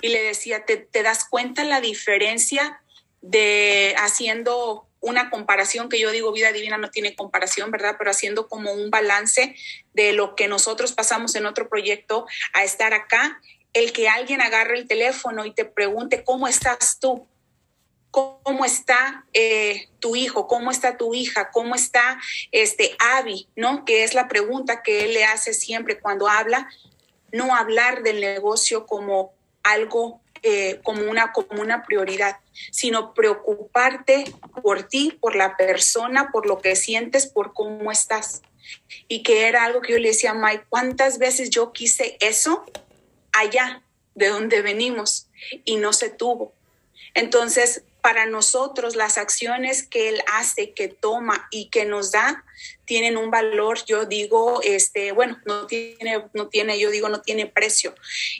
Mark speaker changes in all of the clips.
Speaker 1: y le decía, ¿te, te das cuenta la diferencia de haciendo una comparación que yo digo vida divina no tiene comparación, ¿verdad? Pero haciendo como un balance de lo que nosotros pasamos en otro proyecto a estar acá, el que alguien agarre el teléfono y te pregunte, ¿cómo estás tú? ¿Cómo está eh, tu hijo? ¿Cómo está tu hija? ¿Cómo está este Abby? ¿No? Que es la pregunta que él le hace siempre cuando habla. No hablar del negocio como algo eh, como, una, como una prioridad, sino preocuparte por ti, por la persona, por lo que sientes, por cómo estás. Y que era algo que yo le decía a Mike, ¿cuántas veces yo quise eso allá de donde venimos y no se tuvo? Entonces, para nosotros las acciones que él hace, que toma y que nos da, tienen un valor, yo digo, este, bueno, no tiene, no tiene, yo digo, no tiene precio.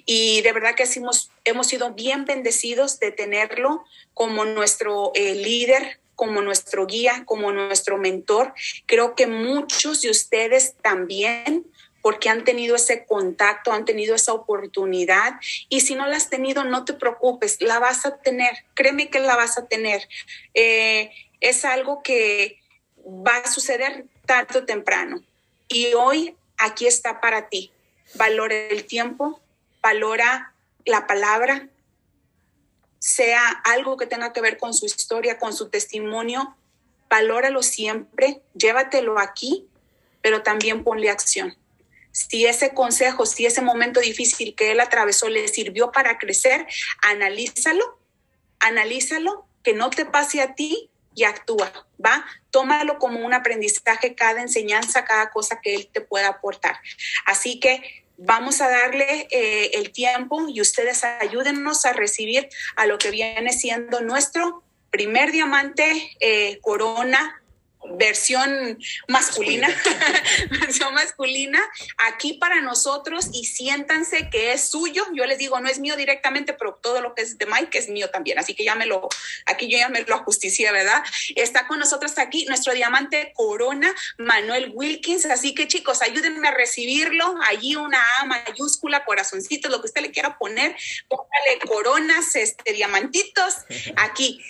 Speaker 1: Y de verdad que hemos, hemos sido bien bendecidos de tenerlo como nuestro eh, líder, como nuestro guía, como nuestro mentor. Creo que muchos de ustedes también porque han tenido ese contacto, han tenido esa oportunidad. Y si no la has tenido, no te preocupes, la vas a tener, créeme que la vas a tener. Eh, es algo que va a suceder tarde o temprano. Y hoy aquí está para ti. Valora el tiempo, valora la palabra, sea algo que tenga que ver con su historia, con su testimonio, valóralo siempre, llévatelo aquí, pero también ponle acción si ese consejo, si ese momento difícil que él atravesó le sirvió para crecer, analízalo, analízalo, que no te pase a ti y actúa, ¿va? Tómalo como un aprendizaje, cada enseñanza, cada cosa que él te pueda aportar. Así que vamos a darle eh, el tiempo y ustedes ayúdennos a recibir a lo que viene siendo nuestro primer diamante eh, corona versión masculina, versión masculina, aquí para nosotros y siéntanse que es suyo. Yo les digo, no es mío directamente, pero todo lo que es de Mike es mío también. Así que ya me lo, aquí yo ya me lo ajusticié, ¿verdad? Está con nosotros aquí nuestro diamante corona, Manuel Wilkins. Así que chicos, ayúdenme a recibirlo. Allí una A mayúscula, corazoncito, lo que usted le quiera poner. Póngale coronas, este, diamantitos aquí.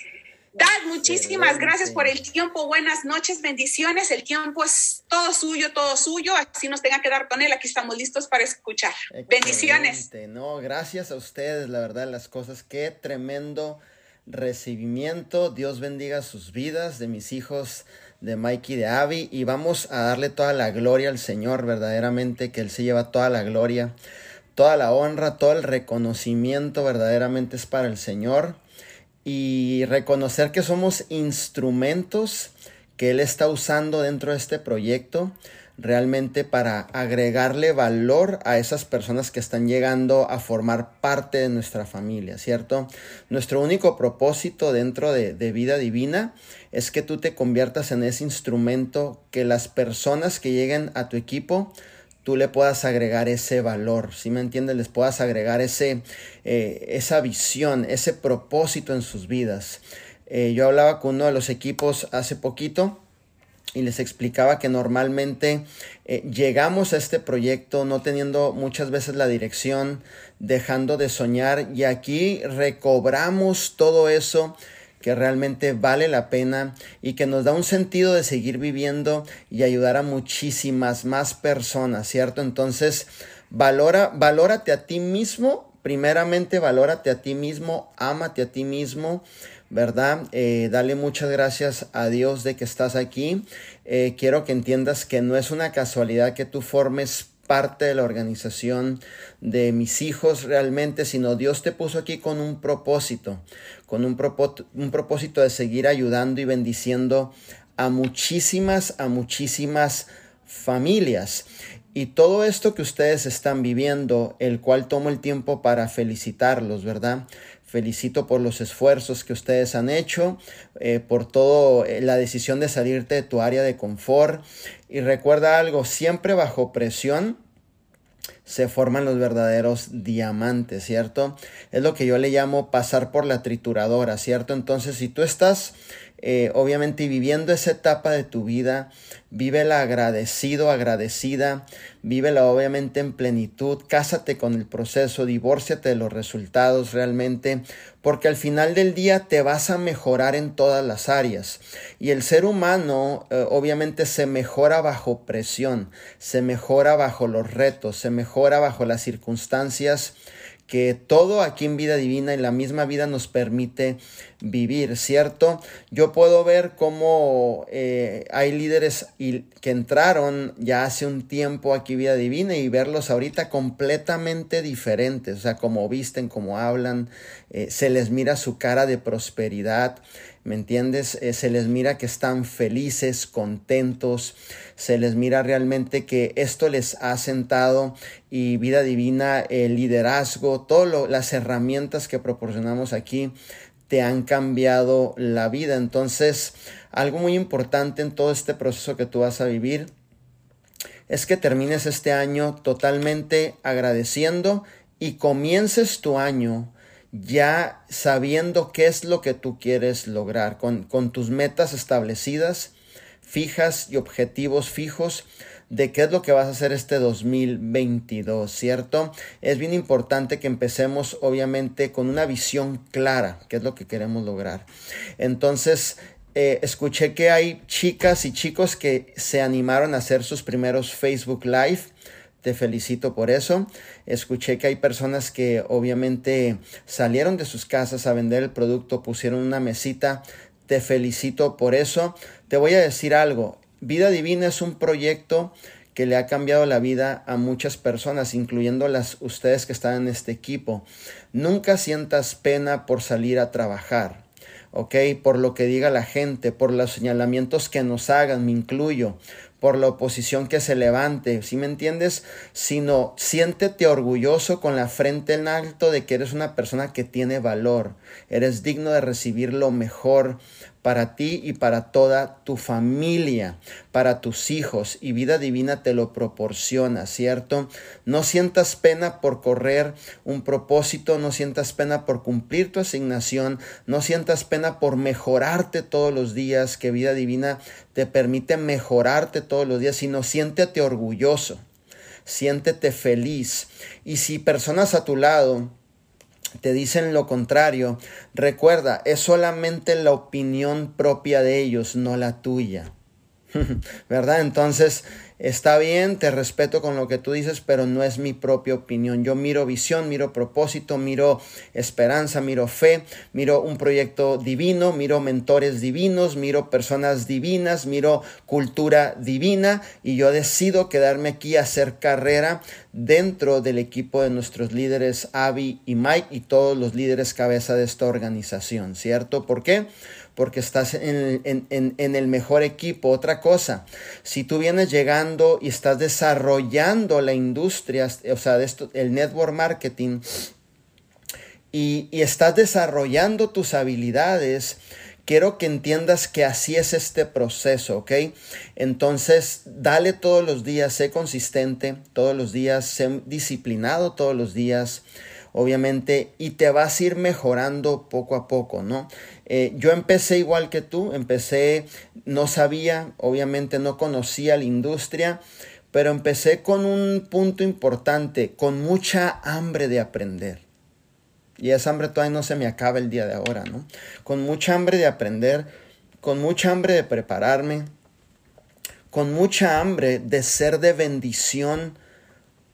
Speaker 1: Dad, muchísimas gracias por el tiempo. Buenas noches, bendiciones. El tiempo es todo suyo, todo suyo. Así nos tenga que dar con él. Aquí estamos listos para escuchar. Bendiciones.
Speaker 2: No, gracias a ustedes, la verdad, las cosas. Qué tremendo recibimiento. Dios bendiga sus vidas de mis hijos, de Mikey y de Abby. Y vamos a darle toda la gloria al Señor, verdaderamente, que Él se lleva toda la gloria, toda la honra, todo el reconocimiento, verdaderamente es para el Señor y reconocer que somos instrumentos que Él está usando dentro de este proyecto realmente para agregarle valor a esas personas que están llegando a formar parte de nuestra familia, ¿cierto? Nuestro único propósito dentro de, de, vida divina es que tú te conviertas en ese instrumento que las personas que lleguen a tu equipo tú le puedas agregar ese valor, si me entiendes? Les puedas agregar ese, eh, esa visión, ese propósito en sus vidas. Eh, yo hablaba con uno de los equipos hace poquito y les explicaba que normalmente eh, llegamos a este proyecto no teniendo muchas veces la dirección, dejando de soñar y aquí recobramos todo eso que realmente vale la pena y que nos da un sentido de seguir viviendo y ayudar a muchísimas más personas, ¿cierto? Entonces, valora, valórate a ti mismo, primeramente valórate a ti mismo, ámate a ti mismo, ¿verdad? Eh, dale muchas gracias a Dios de que estás aquí. Eh, quiero que entiendas que no es una casualidad que tú formes parte de la organización de mis hijos realmente, sino Dios te puso aquí con un propósito, con un, un propósito de seguir ayudando y bendiciendo a muchísimas, a muchísimas familias. Y todo esto que ustedes están viviendo, el cual tomo el tiempo para felicitarlos, ¿verdad? Felicito por los esfuerzos que ustedes han hecho, eh, por toda eh, la decisión de salirte de tu área de confort. Y recuerda algo, siempre bajo presión se forman los verdaderos diamantes, ¿cierto? Es lo que yo le llamo pasar por la trituradora, ¿cierto? Entonces, si tú estás eh, obviamente viviendo esa etapa de tu vida, vívela agradecido, agradecida, vívela obviamente en plenitud, cásate con el proceso, divórciate de los resultados realmente, porque al final del día te vas a mejorar en todas las áreas. Y el ser humano eh, obviamente se mejora bajo presión, se mejora bajo los retos, se mejora bajo las circunstancias que todo aquí en vida divina, en la misma vida, nos permite vivir, ¿cierto? Yo puedo ver cómo eh, hay líderes que entraron ya hace un tiempo aquí vida divina y verlos ahorita completamente diferentes, o sea, cómo visten, cómo hablan, eh, se les mira su cara de prosperidad, ¿me entiendes? Eh, se les mira que están felices, contentos, se les mira realmente que esto les ha sentado y vida divina, el liderazgo, todas las herramientas que proporcionamos aquí te han cambiado la vida. Entonces, algo muy importante en todo este proceso que tú vas a vivir es que termines este año totalmente agradeciendo y comiences tu año ya sabiendo qué es lo que tú quieres lograr, con, con tus metas establecidas, fijas y objetivos fijos de qué es lo que vas a hacer este 2022, ¿cierto? Es bien importante que empecemos obviamente con una visión clara, qué es lo que queremos lograr. Entonces, eh, escuché que hay chicas y chicos que se animaron a hacer sus primeros Facebook Live te felicito por eso. Escuché que hay personas que obviamente salieron de sus casas a vender el producto, pusieron una mesita. Te felicito por eso. Te voy a decir algo. Vida Divina es un proyecto que le ha cambiado la vida a muchas personas, incluyendo las ustedes que están en este equipo. Nunca sientas pena por salir a trabajar. ¿ok? Por lo que diga la gente, por los señalamientos que nos hagan, me incluyo, por la oposición que se levante, ¿sí me entiendes? Sino siéntete orgulloso con la frente en alto de que eres una persona que tiene valor, eres digno de recibir lo mejor para ti y para toda tu familia, para tus hijos, y vida divina te lo proporciona, ¿cierto? No sientas pena por correr un propósito, no sientas pena por cumplir tu asignación, no sientas pena por mejorarte todos los días, que vida divina te permite mejorarte todos los días, sino siéntete orgulloso, siéntete feliz. Y si personas a tu lado, te dicen lo contrario, recuerda, es solamente la opinión propia de ellos, no la tuya. ¿Verdad? Entonces, está bien, te respeto con lo que tú dices, pero no es mi propia opinión. Yo miro visión, miro propósito, miro esperanza, miro fe, miro un proyecto divino, miro mentores divinos, miro personas divinas, miro cultura divina y yo decido quedarme aquí a hacer carrera dentro del equipo de nuestros líderes Avi y Mike y todos los líderes cabeza de esta organización, ¿cierto? ¿Por qué? Estás en, el mejor equipo. Otra cosa, si tú vienes llegando y estás desarrollando la industria, o sea, el network marketing, y, y estás desarrollando tus habilidades, quiero que entiendas que así es este proceso, ¿ok? Entonces, dale todos los días, sé consistente todos los días, sé disciplinado todos los días obviamente, y te vas a ir mejorando poco a poco, ¿no? Eh, yo empecé igual que tú, empecé, no sabía, obviamente no conocía la industria, pero empecé con un punto importante, con mucha hambre de aprender. Y esa hambre todavía no se me acaba el día de ahora, ¿no? Con mucha hambre de aprender, con mucha hambre de prepararme, con mucha hambre de ser de bendición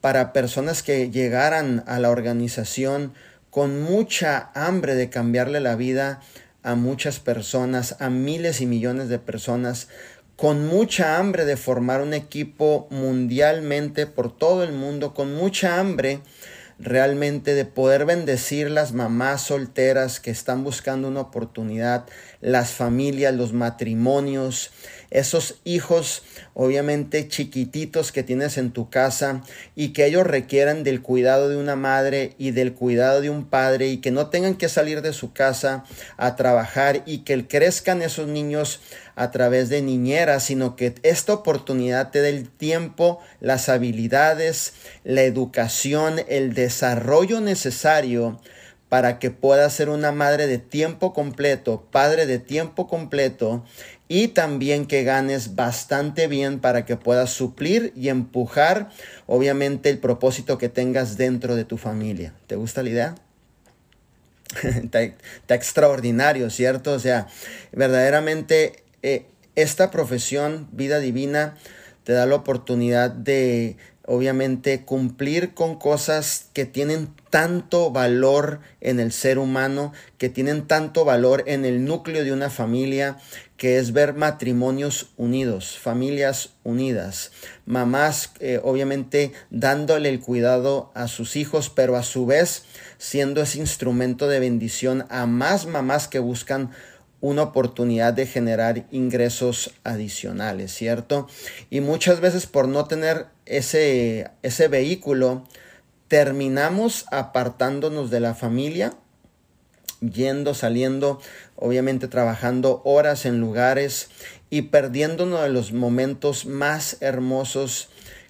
Speaker 2: para personas que llegaran a la organización con mucha hambre de cambiarle la vida a muchas personas, a miles y millones de personas, con mucha hambre de formar un equipo mundialmente por todo el mundo, con mucha hambre realmente de poder bendecir las mamás solteras que están buscando una oportunidad, las familias, los matrimonios, esos hijos obviamente chiquititos que tienes en tu casa y que ellos requieran del cuidado de una madre y del cuidado de un padre y que no tengan que salir de su casa a trabajar y que crezcan esos niños a través de niñeras, sino que esta oportunidad te dé el tiempo, las habilidades, la educación, el desarrollo necesario para que puedas ser una madre de tiempo completo, padre de tiempo completo y también que ganes bastante bien para que puedas suplir y empujar obviamente el propósito que tengas dentro de tu familia. ¿Te gusta la idea? está, extraordinario, ¿cierto? O sea, verdaderamente eh, esta profesión, vida divina, te da la oportunidad de obviamente cumplir con cosas que tienen tanto valor en el ser humano, que tienen tanto valor en el núcleo de una familia, que es ver matrimonios unidos, familias unidas, mamás eh, obviamente dándole el cuidado a sus hijos, pero a su vez siendo ese instrumento de bendición a más mamás que buscan una oportunidad de generar ingresos adicionales, ¿cierto? Y muchas veces por no tener ese, ese vehículo, terminamos apartándonos de la familia, yendo, saliendo, obviamente trabajando horas en lugares y perdiéndonos de los momentos más hermosos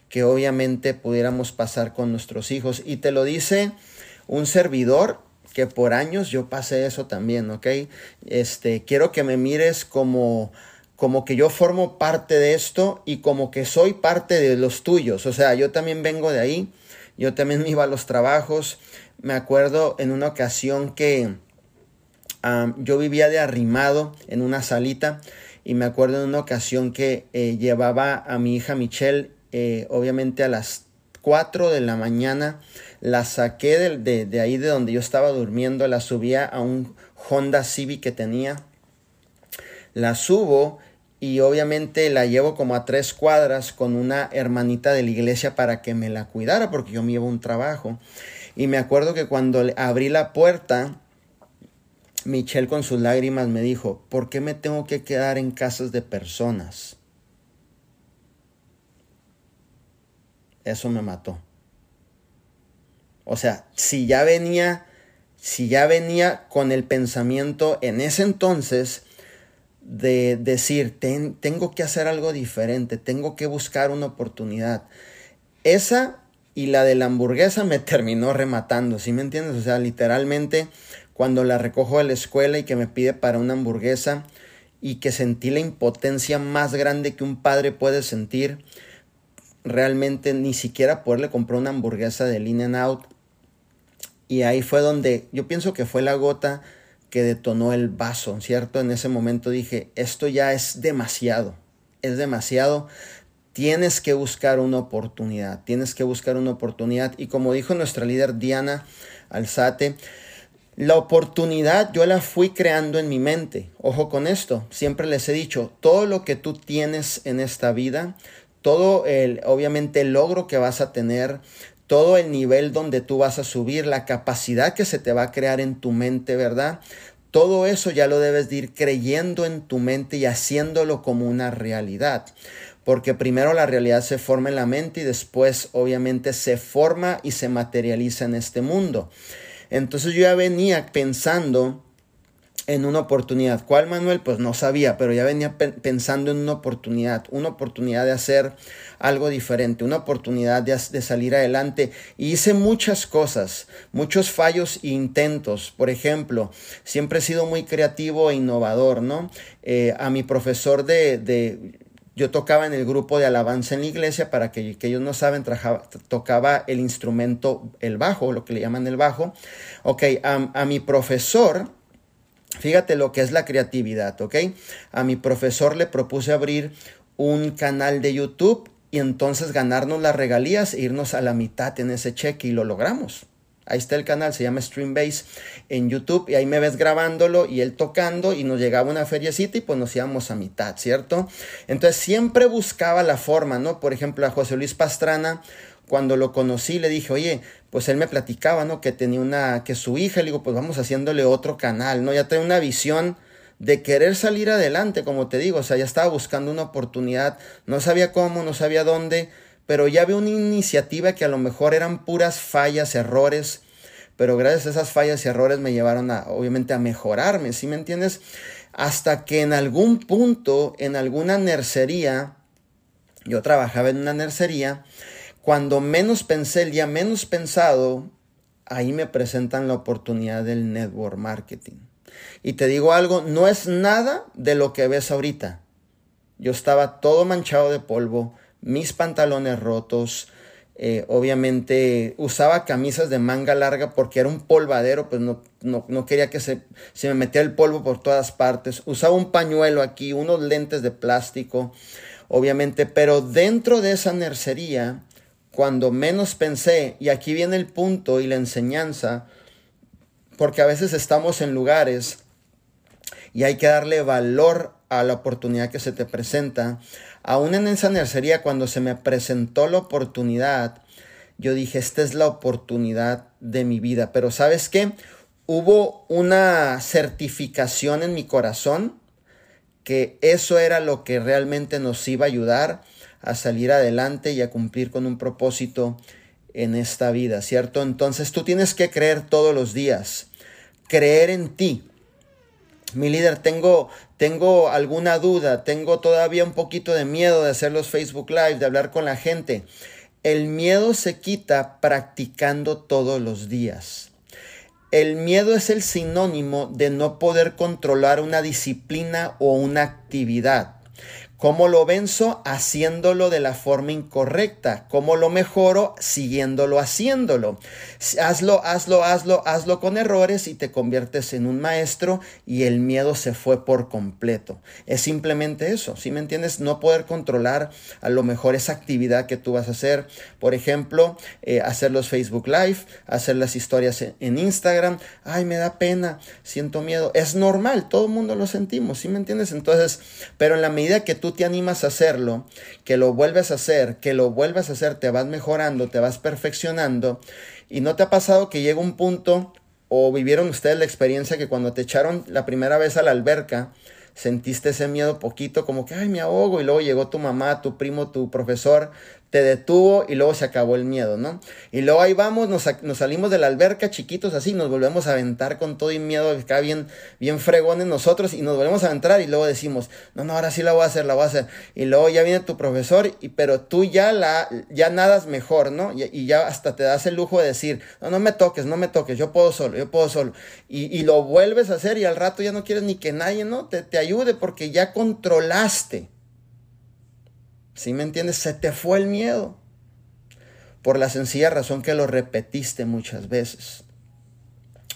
Speaker 2: que obviamente pudiéramos pasar con nuestros hijos. Y te lo dice un servidor que por años yo pasé eso también, ¿ok? Este, quiero que me mires como como que yo formo parte de esto y como que soy parte de los tuyos. O sea, yo también vengo de ahí, yo también me iba a los trabajos. Me acuerdo en una ocasión que yo vivía de arrimado en una salita y me acuerdo en una ocasión que eh, llevaba a mi hija Michelle, eh, obviamente a las 4 de la mañana la saqué de, de, ahí de donde yo estaba durmiendo, la subía a un Honda Civic que tenía, la subo y obviamente la llevo como a tres cuadras con una hermanita de la iglesia para que me la cuidara porque yo me llevo un trabajo. Y me acuerdo que cuando abrí la puerta, Michelle con sus lágrimas me dijo, ¿por qué me tengo que quedar en casas de personas? Eso me mató. O sea, si ya venía, si ya venía con el pensamiento en ese entonces de decir, tengo que hacer algo diferente, tengo que buscar una oportunidad. Esa y la de la hamburguesa me terminó rematando, ¿sí me entiendes? O sea, literalmente cuando la recojo de la escuela y que me pide para una hamburguesa y que sentí la impotencia más grande que un padre puede sentir, realmente ni siquiera poderle comprar una hamburguesa de In and Out y ahí fue donde yo pienso que fue la gota que detonó el vaso, ¿cierto? En ese momento dije, esto ya es demasiado, es demasiado, tienes que buscar una oportunidad, tienes que buscar una oportunidad. Y como dijo nuestra líder Diana Alzate, la oportunidad yo la fui creando en mi mente. Ojo con esto, siempre les he dicho, todo lo que tú tienes en esta vida, todo el, obviamente el logro que vas a tener, todo el nivel donde tú vas a subir, la capacidad que se te va a crear en tu mente, ¿verdad? Todo eso ya lo debes de ir creyendo en tu mente y haciéndolo como una realidad. Porque primero la realidad se forma en la mente y después obviamente se forma y se materializa en este mundo. Entonces yo ya venía pensando en una oportunidad. ¿Cuál, Manuel? Pues no sabía, pero ya venía pensando en una oportunidad, una oportunidad de hacer algo diferente, una oportunidad de, salir adelante. Y hice muchas cosas, muchos fallos e intentos. Por ejemplo, siempre he sido muy creativo e innovador, ¿no? Eh, a mi profesor de, yo tocaba en el grupo de alabanza en la iglesia, para que, que ellos no saben, tocaba el instrumento, el bajo, lo que le llaman el bajo. Ok, a mi profesor, Fíjate lo que es la creatividad, ¿ok? A mi profesor le propuse abrir un canal de YouTube y entonces ganarnos las regalías e irnos a la mitad en ese cheque y lo logramos. Ahí está el canal, se llama Streambase en YouTube y ahí me ves grabándolo y él tocando y nos llegaba una feriecita y pues nos íbamos a mitad, ¿cierto? Entonces siempre buscaba la forma, ¿no? Por ejemplo, a José Luis Pastrana cuando lo conocí le dije, oye, pues él me platicaba, ¿no? Que tenía una, que su hija, le digo, pues vamos haciéndole otro canal, ¿no? Ya trae una visión de querer salir adelante, como te digo, o sea, ya estaba buscando una oportunidad, no sabía cómo, no sabía dónde, pero ya veo una iniciativa que a lo mejor eran puras fallas, errores, pero gracias a esas fallas y errores me llevaron a, obviamente, a mejorarme, ¿sí me entiendes? Hasta que en algún punto, en alguna nercería, yo trabajaba en una nercería, cuando menos pensé, el día menos pensado, ahí me presentan la oportunidad del network marketing. Y te digo algo, no es nada de lo que ves ahorita. Yo estaba todo manchado de polvo, mis pantalones rotos, eh, obviamente usaba camisas de manga larga porque era un polvadero, pues no, no, quería que se, se, me metiera el polvo por todas partes. Usaba un pañuelo aquí, unos lentes de plástico, obviamente, pero dentro de esa nercería, cuando menos pensé, y aquí viene el punto y la enseñanza, porque a veces estamos en lugares y hay que darle valor a la oportunidad que se te presenta. Aún en esa nercería, cuando se me presentó la oportunidad, yo dije, esta es la oportunidad de mi vida. Pero sabes qué? Hubo una certificación en mi corazón que eso era lo que realmente nos iba a ayudar a salir adelante y a cumplir con un propósito en esta vida, ¿cierto? Entonces tú tienes que creer todos los días, creer en ti. Mi líder, tengo, tengo alguna duda, tengo todavía un poquito de miedo de hacer los Facebook Live, de hablar con la gente. El miedo se quita practicando todos los días. El miedo es el sinónimo de no poder controlar una disciplina o una actividad. ¿Cómo lo venzo? Haciéndolo de la forma incorrecta. ¿Cómo lo mejoro? Siguiéndolo haciéndolo. Hazlo, hazlo, hazlo, hazlo con errores y te conviertes en un maestro y el miedo se fue por completo. Es simplemente eso, ¿sí me entiendes? No poder controlar a lo mejor esa actividad que tú vas a hacer. Por ejemplo, eh, hacer los Facebook Live, hacer las historias en Instagram. Ay, me da pena, siento miedo. Es normal, todo el mundo lo sentimos, ¿sí me entiendes? Entonces, pero en la medida que tú te animas a hacerlo, que lo vuelves a hacer, que lo vuelves a hacer, te vas mejorando, te vas perfeccionando. Y no te ha pasado que llega un punto, o vivieron ustedes la experiencia que cuando te echaron la primera vez a la alberca, sentiste ese miedo poquito, como que, ay, me ahogo, y luego llegó tu mamá, tu primo, tu profesor, te detuvo y luego se acabó el miedo, ¿no? Y luego ahí vamos, nos, salimos de la alberca chiquitos así, nos volvemos a aventar con todo y miedo, acá bien, bien fregones nosotros y nos volvemos a entrar y luego decimos, no, no, ahora sí la voy a hacer, la voy a hacer. Y luego ya viene tu profesor, y, pero tú ya la, ya nadas mejor, ¿no? Y, ya hasta te das el lujo de decir, no, no me toques, no me toques, yo puedo solo, yo puedo solo. Y, y lo vuelves a hacer y al rato ya no quieres ni que nadie, ¿no? Te, te ayude porque ya controlaste ¿Sí me entiendes? Se te fue el miedo. Por la sencilla razón que lo repetiste muchas veces.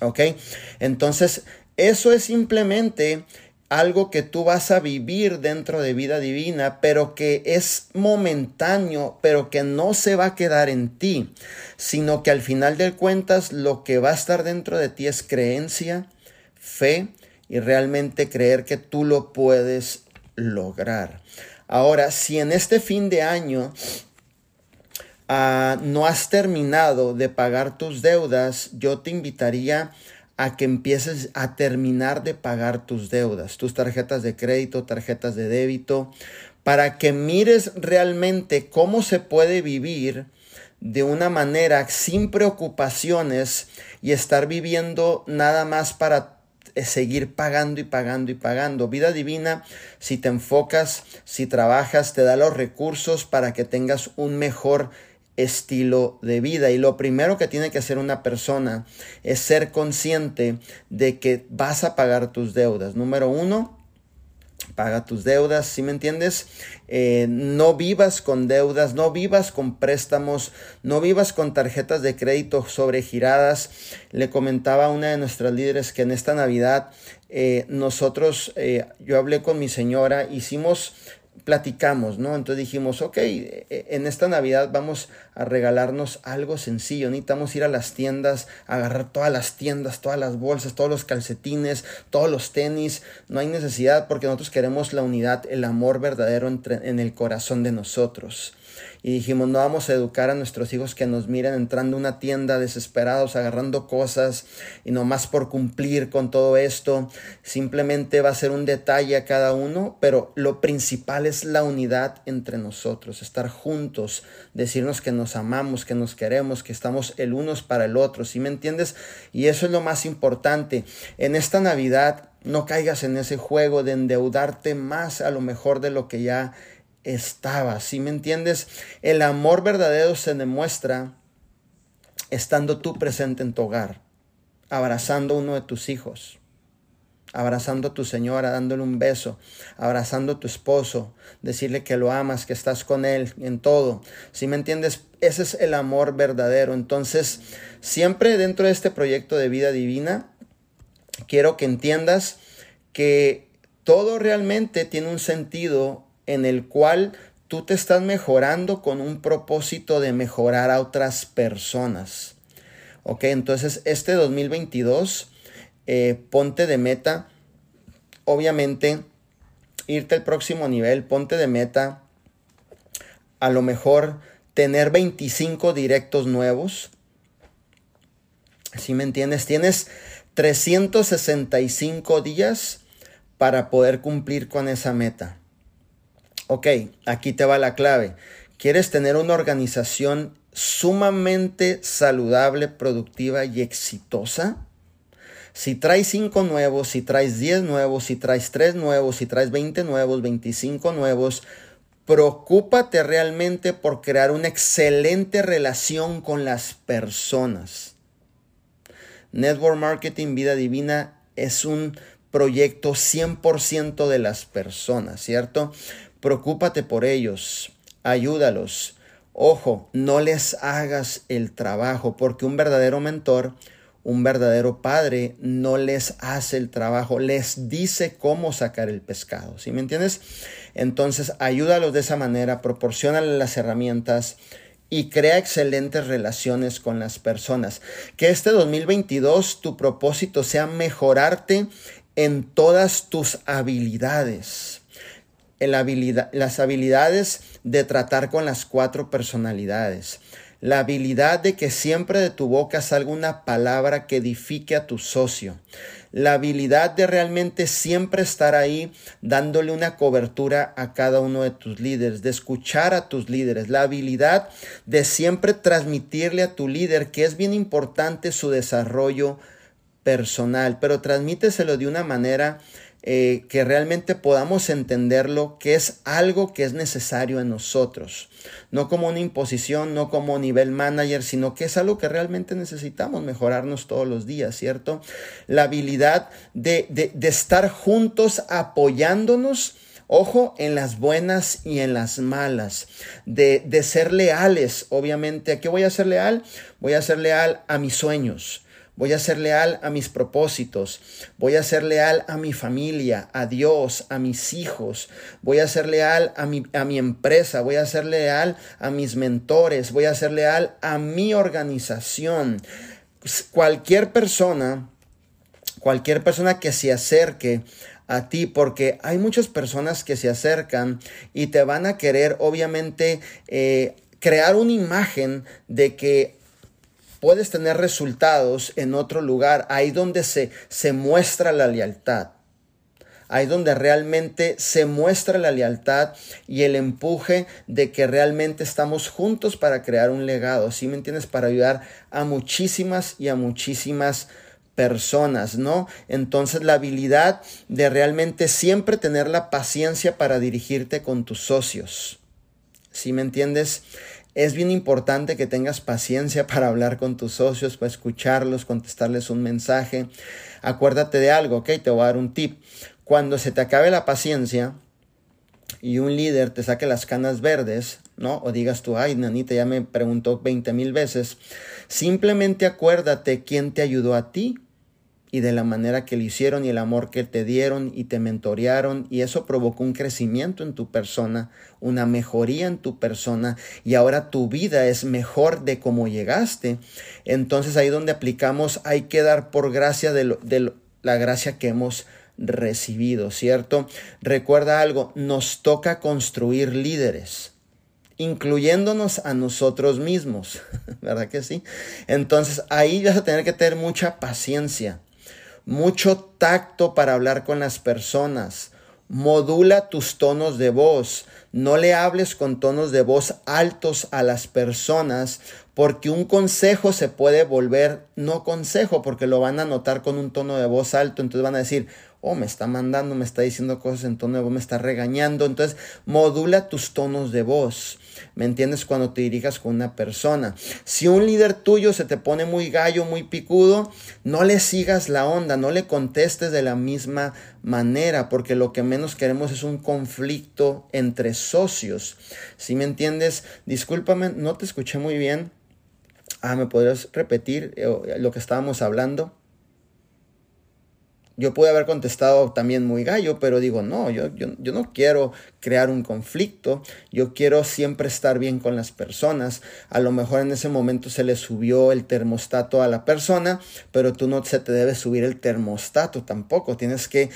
Speaker 2: ¿Ok? Entonces, eso es simplemente algo que tú vas a vivir dentro de vida divina, pero que es momentáneo, pero que no se va a quedar en ti, sino que al final de cuentas lo que va a estar dentro de ti es creencia, fe y realmente creer que tú lo puedes lograr. Ahora, si en este fin de año ah, no has terminado de pagar tus deudas, yo te invitaría a que empieces a terminar de pagar tus deudas, tus tarjetas de crédito, tarjetas de débito, para que mires realmente cómo se puede vivir de una manera sin preocupaciones y estar viviendo nada más para es seguir pagando y pagando y pagando. Vida divina, si te enfocas, si trabajas, te da los recursos para que tengas un mejor estilo de vida. Y lo primero que tiene que hacer una persona es ser consciente de que vas a pagar tus deudas. Número uno, paga tus deudas, ¿sí me entiendes? Eh, no vivas con deudas, no vivas con préstamos, no vivas con tarjetas de crédito sobregiradas. Le comentaba a una de nuestras líderes que en esta Navidad eh, nosotros, eh, yo hablé con mi señora, hicimos platicamos, ¿no? Entonces dijimos, ok, e, e, en esta Navidad vamos a regalarnos algo sencillo, necesitamos ir a las tiendas, agarrar todas las tiendas, todas las bolsas, todos los calcetines, todos los tenis, no hay necesidad porque nosotros queremos la unidad, el amor verdadero entre, en el corazón de nosotros y dijimos, no vamos a educar a nuestros hijos que nos miren entrando a una tienda desesperados, agarrando cosas y nomás por cumplir con todo esto, simplemente va a ser un detalle a cada uno, pero lo principal es la unidad entre nosotros, estar juntos, decirnos que nos amamos, que nos queremos, que estamos el unos para el otro, ¿sí me entiendes? Y eso es lo más importante. En esta Navidad no caigas en ese juego de endeudarte más a lo mejor de lo que ya estaba. ¿Sí me entiendes? El amor verdadero se demuestra estando tú presente en tu hogar, abrazando a uno de tus hijos, abrazando a tu señora, dándole un beso, abrazando a tu esposo, decirle que lo amas, que estás con él en todo. Si me entiendes, ese es el amor verdadero. Entonces, siempre dentro de este proyecto de vida divina, quiero que entiendas que todo realmente tiene un sentido en el cual tú te estás mejorando con un propósito de mejorar a otras personas. Ok, entonces este 2022 eh, ponte de meta, obviamente, irte al próximo nivel, ponte de meta, a lo mejor tener 25 directos nuevos. Si me entiendes? Tienes 365 días para poder cumplir con esa meta. Ok, aquí te va la clave. ¿Quieres tener una organización sumamente saludable, productiva y exitosa? Si traes 5 nuevos, si traes 10 nuevos, si traes 3 nuevos, si traes 20 nuevos, 25 nuevos, preocúpate realmente por crear una excelente relación con las personas. Network Marketing Vida Divina es un proyecto 100% de las personas, ¿cierto? Preocúpate por ellos, ayúdalos. Ojo, no les hagas el trabajo, porque un verdadero mentor un verdadero padre no les hace el trabajo, les dice cómo sacar el pescado. ¿Sí me entiendes? Entonces, ayúdalos de esa manera, proporcionale las herramientas y crea excelentes relaciones con las personas. Que este 2022 tu propósito sea mejorarte en todas tus habilidades. En habilidad, las habilidades de tratar con las cuatro personalidades. La habilidad de que siempre de tu boca salga una palabra que edifique a tu socio, la habilidad de realmente siempre estar ahí dándole una cobertura a cada uno de tus líderes, de escuchar a tus líderes, la habilidad de siempre transmitirle a tu líder que es bien importante su desarrollo personal, pero transmíteselo de una manera eh, que realmente podamos entenderlo, que es algo que es necesario en nosotros. No como una imposición, no como nivel manager, sino que es algo que realmente necesitamos mejorarnos todos los días, ¿cierto? La habilidad de, de, estar juntos apoyándonos. Ojo, en las buenas y en las malas, de, de, ser leales, obviamente. ¿A qué voy a ser leal? Voy a ser leal a mis sueños, Voy a ser leal a mis propósitos. Voy a ser leal a mi familia, a Dios, a mis hijos. Voy a ser leal a mi, a mi empresa. Voy a ser leal a mis mentores. Voy a ser leal a mi organización. Cualquier persona, cualquier persona que se acerque a ti porque hay muchas personas que se acercan y te van a querer obviamente eh, crear una imagen de que puedes tener resultados en otro lugar, ahí donde se, se muestra la lealtad. Ahí donde realmente se muestra la lealtad y el empuje de que realmente estamos juntos para crear un legado, ¿sí me entiendes? Para ayudar a muchísimas y a muchísimas personas, ¿no? Entonces la habilidad de realmente siempre tener la paciencia para dirigirte con tus socios. ¿Sí me entiendes? Es bien importante que tengas paciencia para hablar con tus socios, para escucharlos, contestarles un mensaje. Acuérdate de algo, ¿ok? Te voy a dar un tip. Cuando se te acabe la paciencia y un líder te saque las canas verdes, ¿no? O digas tú, ay, nanita, ya me preguntó 20 mil veces. Simplemente acuérdate quién te ayudó a ti y de la manera que lo hicieron y el amor que te dieron y te mentorearon y eso provocó un crecimiento en tu persona, una mejoría en tu persona y ahora tu vida es mejor de cómo llegaste. Entonces ahí donde aplicamos hay que dar por gracia de, la gracia que hemos recibido, ¿cierto? Recuerda algo, nos toca construir líderes incluyéndonos a nosotros mismos, ¿verdad que sí? Entonces ahí vas a tener que tener mucha paciencia mucho tacto para hablar con las personas. Modula tus tonos de voz. no le hables con tonos de voz altos a las personas porque un consejo se puede volver no consejo porque lo van a notar con un tono de voz alto, entonces van a decir, oh, me está mandando, me está diciendo cosas en tono de voz, me está regañando, entonces modula tus tonos de voz. ¿Me entiendes? Cuando te dirijas con una persona. Si un líder tuyo se te pone muy gallo, muy picudo, no le sigas la onda, no le contestes de la misma manera, porque lo que menos queremos es un conflicto entre socios. ¿Sí me entiendes? Discúlpame, no te escuché muy bien. Ah, ¿me podrías repetir eh, lo que estábamos hablando? Yo pude haber contestado también muy gallo, pero digo, no, yo, yo, yo, no quiero crear un conflicto, yo quiero siempre estar bien con las personas. A lo mejor en ese momento se le subió el termostato a la persona, pero tú no se te debe subir el termostato tampoco. Tienes que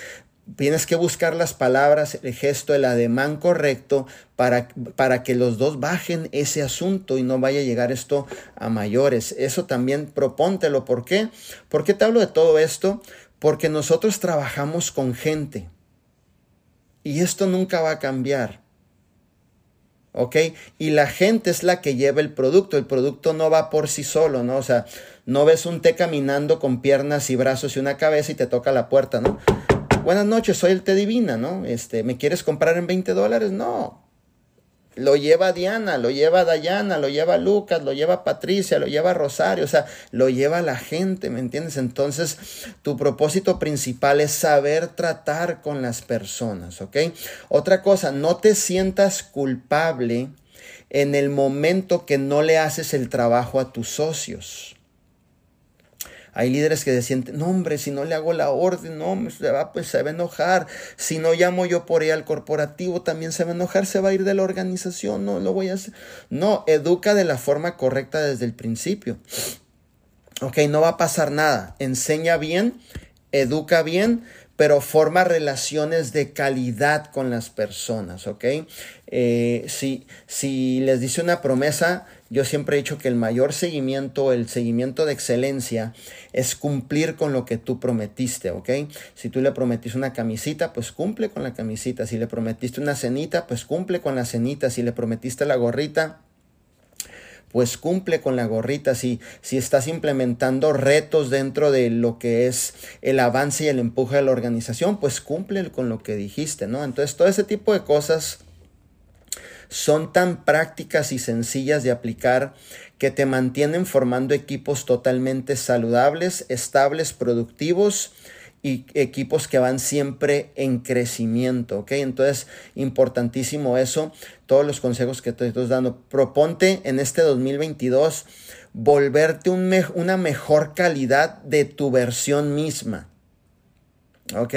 Speaker 2: tienes que buscar las palabras, el gesto, el ademán correcto para, para, que los dos bajen ese asunto y no vaya a llegar esto a mayores. Eso también propóntelo. ¿Por qué? ¿Por qué te hablo de todo esto? Porque nosotros trabajamos con gente. Y esto nunca va a cambiar. ¿Ok? Y la gente es la que lleva el producto. El producto no va por sí solo, ¿no? O sea, no ves un té caminando con piernas y brazos y una cabeza y te toca la puerta, ¿no? Buenas noches, soy el té divina, ¿no? Este, ¿me quieres comprar en 20 dólares? No. Lo lleva Diana, lo lleva Dayana, lo lleva Lucas, lo lleva Patricia, lo lleva Rosario, o sea, lo lleva la gente, ¿me entiendes? Entonces, tu propósito principal es saber tratar con las personas, ¿ok? Otra cosa, no te sientas culpable en el momento que no le haces el trabajo a tus socios. Hay líderes que decían, no hombre, si no le hago la orden, no, se va, pues se va a enojar. Si no llamo yo por ahí al corporativo, también se va a enojar, se va a ir de la organización, no lo voy a hacer. No, educa de la forma correcta desde el principio. Ok, no va a pasar nada. Enseña bien, educa bien, pero forma relaciones de calidad con las personas, ¿ok? Eh, si, si les dice una promesa, yo siempre he dicho que el mayor seguimiento, el seguimiento de excelencia, es cumplir con lo que tú prometiste, ¿ok? Si tú le prometiste una camisita, pues cumple con la camisita. Si le prometiste una cenita, pues cumple con la cenita. Si le prometiste la gorrita, pues cumple con la gorrita. Si, si estás implementando retos dentro de lo que es el avance y el empuje de la organización, pues cumple con lo que dijiste, ¿no? Entonces, todo ese tipo de cosas son tan prácticas y sencillas de aplicar que te mantienen formando equipos totalmente saludables, estables, productivos y equipos que van siempre en crecimiento, ¿ok? Entonces, importantísimo eso, todos los consejos que te estoy dando. Proponte en este 2022 volverte una mejor calidad de tu versión misma. ¿Ok?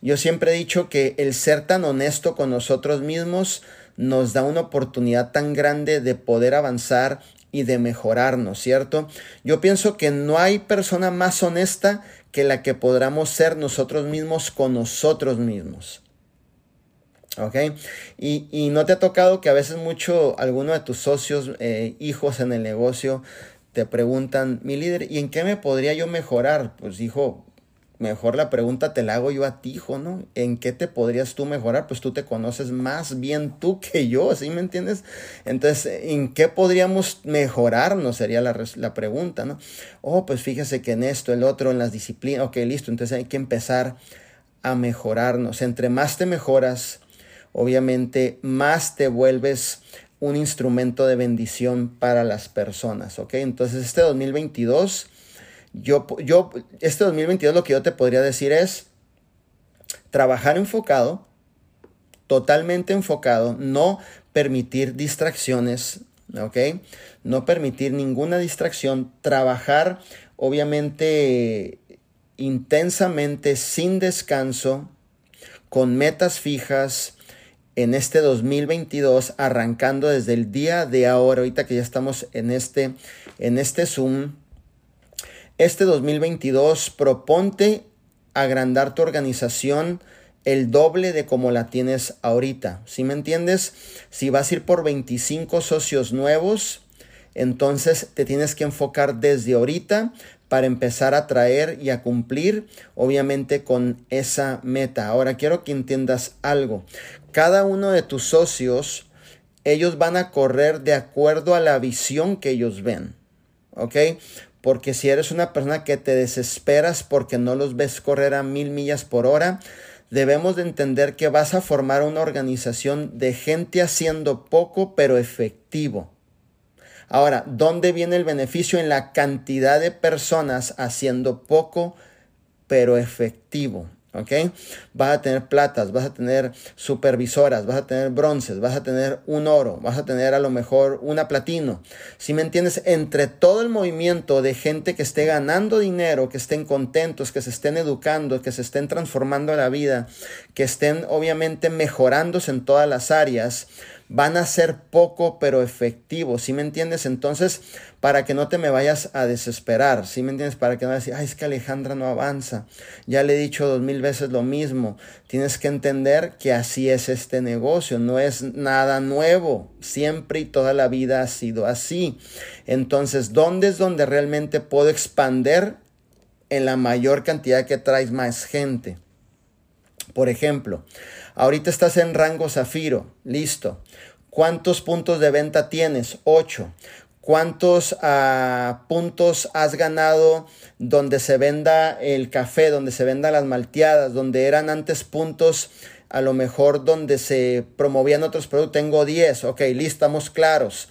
Speaker 2: Yo siempre he dicho que el ser tan honesto con nosotros mismos nos da una oportunidad tan grande de poder avanzar y de mejorarnos, ¿cierto? Yo pienso que no hay persona más honesta que la que podamos ser nosotros mismos con nosotros mismos. ¿Ok? Y, y no te ha tocado que a veces mucho, alguno de tus socios, eh, hijos en el negocio, te preguntan, mi líder, ¿y en qué me podría yo mejorar? Pues hijo, Mejor la pregunta te la hago yo a ti, hijo, ¿no? ¿En qué te podrías tú mejorar? Pues tú te conoces más bien tú que yo, ¿sí me entiendes? Entonces, ¿en qué podríamos mejorarnos? Sería la, la pregunta, ¿no? Oh, pues fíjese que en esto, el otro, en las disciplinas, ok, listo, entonces hay que empezar a mejorarnos. Entre más te mejoras, obviamente, más te vuelves un instrumento de bendición para las personas, ¿ok? Entonces, este 2022 yo, yo, este 2022 lo que yo te podría decir es trabajar enfocado, totalmente enfocado, no permitir distracciones, ¿ok? No permitir ninguna distracción, trabajar obviamente intensamente, sin descanso, con metas fijas en este 2022, arrancando desde el día de ahora, ahorita que ya estamos en este, en este Zoom, este 2022 proponte agrandar tu organización el doble de como la tienes ahorita. ¿Sí me entiendes? Si vas a ir por 25 socios nuevos, entonces te tienes que enfocar desde ahorita para empezar a traer y a cumplir, obviamente, con esa meta. Ahora quiero que entiendas algo. Cada uno de tus socios, ellos van a correr de acuerdo a la visión que ellos ven. ¿Ok? Porque si eres una persona que te desesperas porque no los ves correr a mil millas por hora, debemos de entender que vas a formar una organización de gente haciendo poco pero efectivo. Ahora, ¿dónde viene el beneficio? En la cantidad de personas haciendo poco pero efectivo. ¿ok? Vas a tener platas, vas a tener supervisoras, vas a tener bronces, vas a tener un oro, vas a tener a lo mejor una platino. Si me entiendes, entre todo el movimiento de gente que esté ganando dinero, que estén contentos, que se estén educando, que se estén transformando la vida, que estén obviamente mejorándose en todas las áreas, van a ser poco pero efectivos, ¿sí me entiendes? Entonces, para que no te me vayas a desesperar, ¿sí me entiendes? Para que no vayas a decir, ay, es que Alejandra no avanza, ya le he dicho dos mil veces lo mismo, tienes que entender que así es este negocio, no es nada nuevo, siempre y toda la vida ha sido así. Entonces, ¿dónde es donde realmente puedo expander en la mayor cantidad que traes más gente? Por ejemplo, ahorita estás en rango zafiro, listo. ¿Cuántos puntos de venta tienes? 8. ¿Cuántos ah, puntos has ganado donde se venda el café, donde se venda las malteadas, donde eran antes puntos a lo mejor donde se promovían otros productos? Tengo 10. Ok, listo, estamos claros.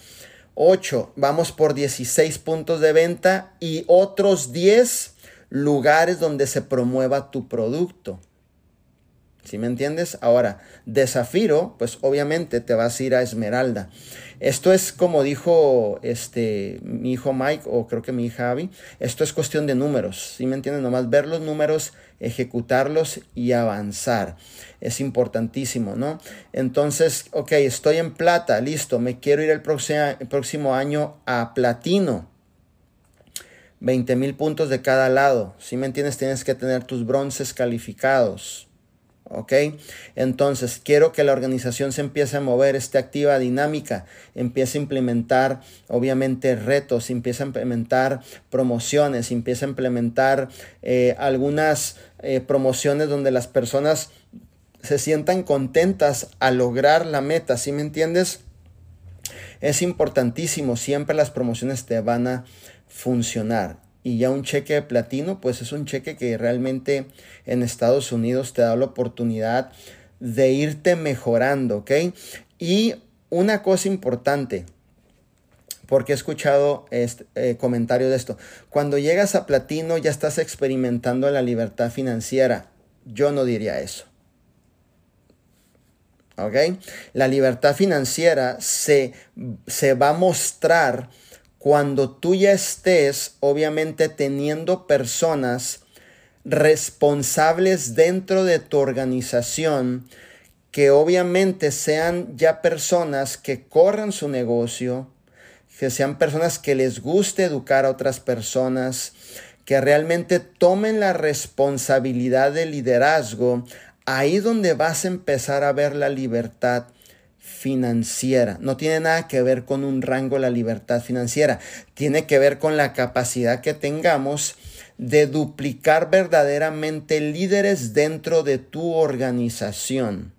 Speaker 2: 8. Vamos por 16 puntos de venta y otros 10 lugares donde se promueva tu producto. ¿Sí me entiendes? Ahora, de Zafiro, pues obviamente te vas a ir a Esmeralda. Esto es como dijo este, mi hijo Mike, o creo que mi hija Abby, esto es cuestión de números. ¿Sí me entiendes? Nomás ver los números, ejecutarlos y avanzar. Es importantísimo, ¿no? Entonces, ok, estoy en plata, listo, me quiero ir el próximo, año a platino. 20 mil puntos de cada lado. Si me entiendes, tienes que tener tus bronces calificados. ¿Ok? Entonces, quiero que la organización se empiece a mover, esté activa, dinámica, empiece a implementar, obviamente, retos, empiece a implementar promociones, empiece a implementar eh, algunas eh, promociones donde las personas se sientan contentas a lograr la meta, ¿sí me entiendes? Es importantísimo, siempre las promociones te van a funcionar y ya un cheque de platino, pues es un cheque que realmente en Estados Unidos te da la oportunidad de irte mejorando, ¿ok? Y una cosa importante, porque he escuchado este eh, comentario de esto, cuando llegas a platino ya estás experimentando la libertad financiera. Yo no diría eso. ¿Ok? La libertad financiera se, se va a mostrar cuando tú ya estés, obviamente, teniendo personas responsables dentro de tu organización, que obviamente sean ya personas que corran su negocio, que sean personas que les guste educar a otras personas, que realmente tomen la responsabilidad de liderazgo, ahí donde vas a empezar a ver la libertad financiera. No tiene nada que ver con un rango la libertad financiera. Tiene que ver con la capacidad que tengamos de duplicar verdaderamente líderes dentro de tu organización.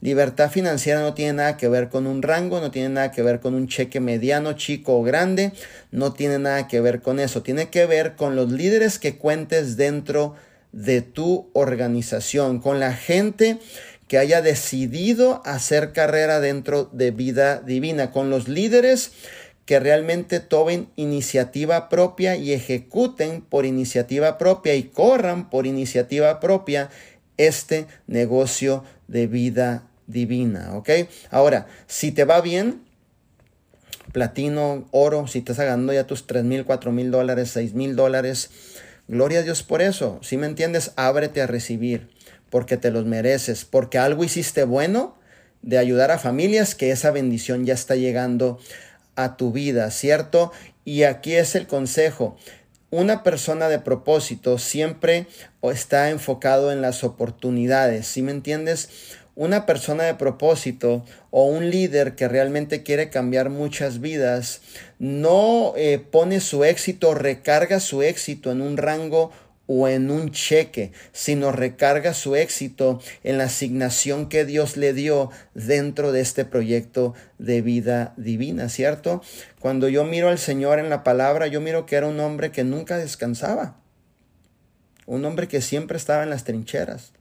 Speaker 2: Libertad financiera no tiene nada que ver con un rango, no tiene nada que ver con un cheque mediano, chico o grande, no tiene nada que ver con eso. Tiene que ver con los líderes que cuentes dentro de tu organización, con la gente que haya decidido hacer carrera dentro de vida divina, con los líderes que realmente tomen iniciativa propia y ejecuten por iniciativa propia y corran por iniciativa propia este negocio de vida divina, ¿ok? Ahora, si te va bien, platino, oro, si estás ganando ya tus tres mil, cuatro mil dólares, seis mil dólares, gloria a Dios por eso. Si me entiendes, ábrete a recibir porque te los mereces, porque algo hiciste bueno de ayudar a familias, que esa bendición ya está llegando a tu vida, ¿cierto? Y aquí es el consejo. Una persona de propósito siempre está enfocado en las oportunidades, ¿sí me entiendes? una persona de propósito o un líder que realmente quiere cambiar muchas vidas no eh, pone su éxito, recarga su éxito en un rango o en un cheque, sino recarga su éxito en la asignación que Dios le dio dentro de este proyecto de vida divina, ¿cierto? Cuando yo miro al Señor en la palabra, yo miro que era un hombre que nunca descansaba, un hombre que siempre estaba en las trincheras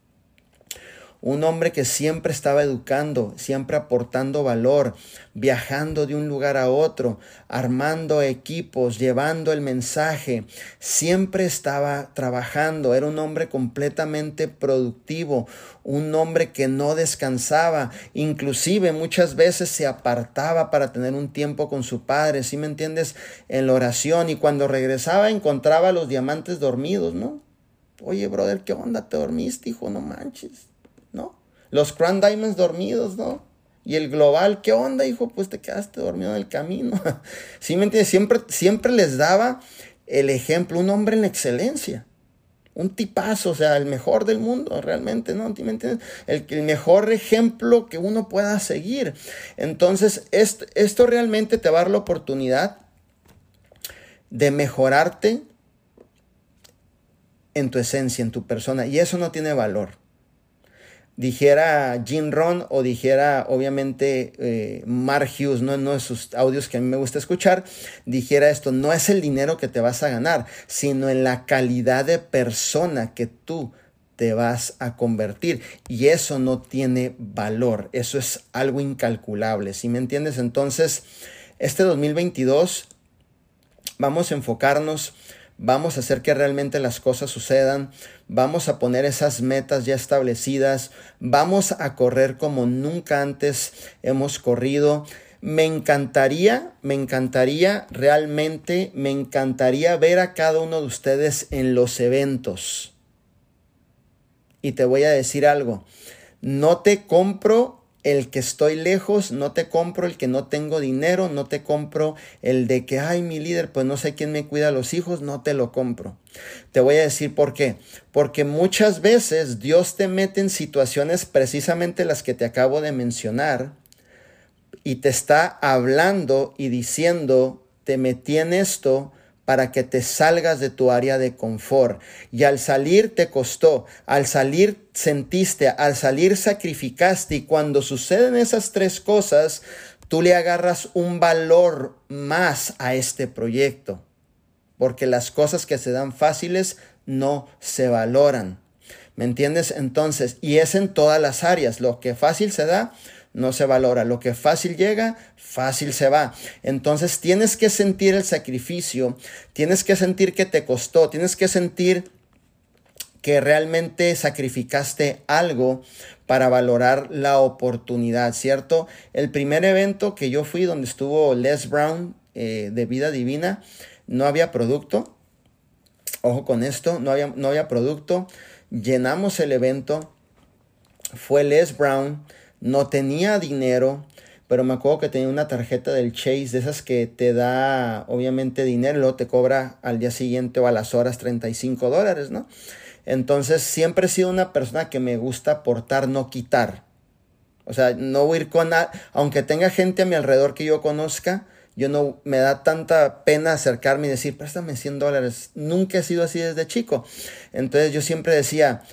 Speaker 2: un hombre que siempre estaba educando, siempre aportando valor, viajando de un lugar a otro, armando equipos, llevando el mensaje, siempre estaba trabajando, era un hombre completamente productivo, un hombre que no descansaba, inclusive muchas veces se apartaba para tener un tiempo con su padre, si me entiendes? En la oración y cuando regresaba encontraba los diamantes dormidos, ¿no? Oye, brother, ¿qué onda? ¿Te dormiste, hijo? No manches. ¿No? Los Crown Diamonds dormidos, ¿no? Y el global, ¿qué onda, hijo? Pues te quedaste dormido en el camino. ¿Sí me entiendes? Siempre, siempre les daba el ejemplo, un hombre en excelencia. Un tipazo, o sea, el mejor del mundo, realmente, ¿no? ¿Me entiendes? El, el mejor ejemplo que uno pueda seguir. Entonces, esto, esto realmente te va a dar la oportunidad de mejorarte en tu esencia, en tu persona. Y eso no tiene valor dijera Jim Ron o dijera obviamente eh, Mark Hughes, ¿no? uno de sus audios que a mí me gusta escuchar, dijera esto, no es el dinero que te vas a ganar, sino en la calidad de persona que tú te vas a convertir. Y eso no tiene valor, eso es algo incalculable, ¿sí me entiendes? Entonces, este 2022 vamos a enfocarnos vamos a hacer que realmente las cosas sucedan, vamos a poner esas metas ya establecidas, vamos a correr como nunca antes hemos corrido. Me encantaría, me encantaría, realmente me encantaría ver a cada uno de ustedes en los eventos. Y te voy a decir algo, no te compro el que estoy lejos, no te compro el que no tengo dinero, no te compro el de que, ay, mi líder, pues no sé quién me cuida a los hijos, no te lo compro. Te voy a decir por qué. Porque muchas veces Dios te mete en situaciones precisamente las que te acabo de mencionar y te está hablando y diciendo, te metí en esto para que te salgas de tu área de confort. Y al salir te costó, al salir sentiste, al salir sacrificaste y cuando suceden esas tres cosas, tú le agarras un valor más a este proyecto. Porque las cosas que se dan fáciles no se valoran. ¿Me entiendes? Entonces, y es en todas las áreas. Lo que fácil se da, no se valora. Lo que fácil llega, fácil se va. Entonces tienes que sentir el sacrificio, tienes que sentir que te costó, tienes que sentir que realmente sacrificaste algo para valorar la oportunidad, ¿cierto? El primer evento que yo fui donde estuvo Les Brown eh, de Vida Divina, no había producto. Ojo con esto, no había, no había producto. Llenamos el evento. Fue Les Brown no tenía dinero, pero me acuerdo que tenía una tarjeta del Chase, de esas que te da obviamente dinero, te cobra al día siguiente o a las horas 35 dólares, ¿no? Entonces siempre he sido una persona que me gusta aportar, no quitar. O sea, no voy a ir con, aunque tenga gente a mi alrededor que yo conozca, yo no me da tanta pena acercarme y decir, préstame 100 dólares. Nunca he sido así desde chico. Entonces yo siempre decía,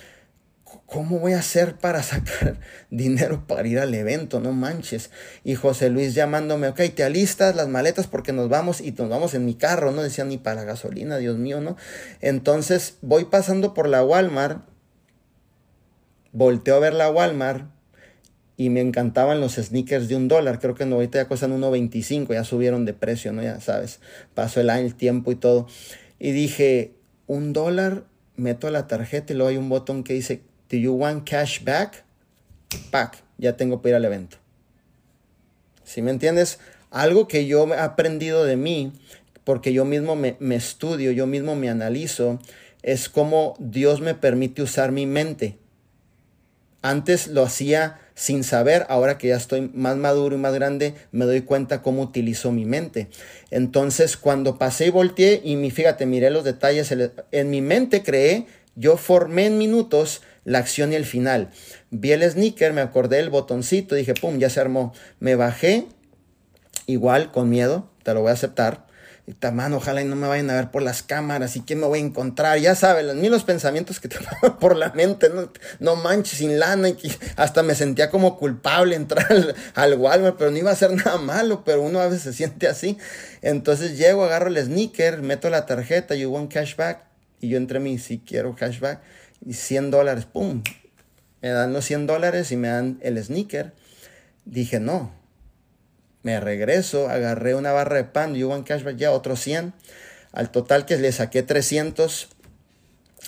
Speaker 2: ¿Cómo voy a hacer para sacar dinero para ir al evento? No manches. Y José Luis llamándome, ok, te alistas las maletas porque nos vamos y nos vamos en mi carro, no decía ni para gasolina, Dios mío, ¿no? Entonces voy pasando por la Walmart, volteo a ver la Walmart y me encantaban los sneakers de un dólar. Creo que ahorita ya cuestan 1.25, ya subieron de precio, ¿no? Ya sabes, pasó el año, el tiempo y todo. Y dije, un dólar, meto la tarjeta y luego hay un botón que dice Do you want cash back? Pack, ya tengo que ir al evento. ¿Sí me entiendes? Algo que yo he aprendido de mí, porque yo mismo me, estudio, yo mismo me analizo, es cómo Dios me permite usar mi mente. Antes lo hacía sin saber, ahora que ya estoy más maduro y más grande, me doy cuenta cómo utilizo mi mente. Entonces, cuando pasé y volteé y fíjate, miré los detalles, en mi mente creé, yo formé en minutos la acción y el final. Vi el sneaker, me acordé del botoncito, dije, pum, ya se armó. Me bajé, igual, con miedo, te lo voy a aceptar. Y mano, ojalá y no me vayan a ver por las cámaras y qué me voy a encontrar. Ya sabes, los mismos pensamientos que te pasan por la mente, no, no manches sin lana. Y hasta me sentía como culpable entrar al, al, Walmart, pero no iba a hacer nada malo, pero uno a veces se siente así. Entonces llego, agarro el sneaker, meto la tarjeta, you want cashback. Y yo entre mí, si quiero cashback, y 100 dólares, pum. Me dan los 100 dólares y me dan el sneaker. Dije, no, me regreso, agarré una barra de pan, yo en cashback ya otros 100. Al total que le saqué 300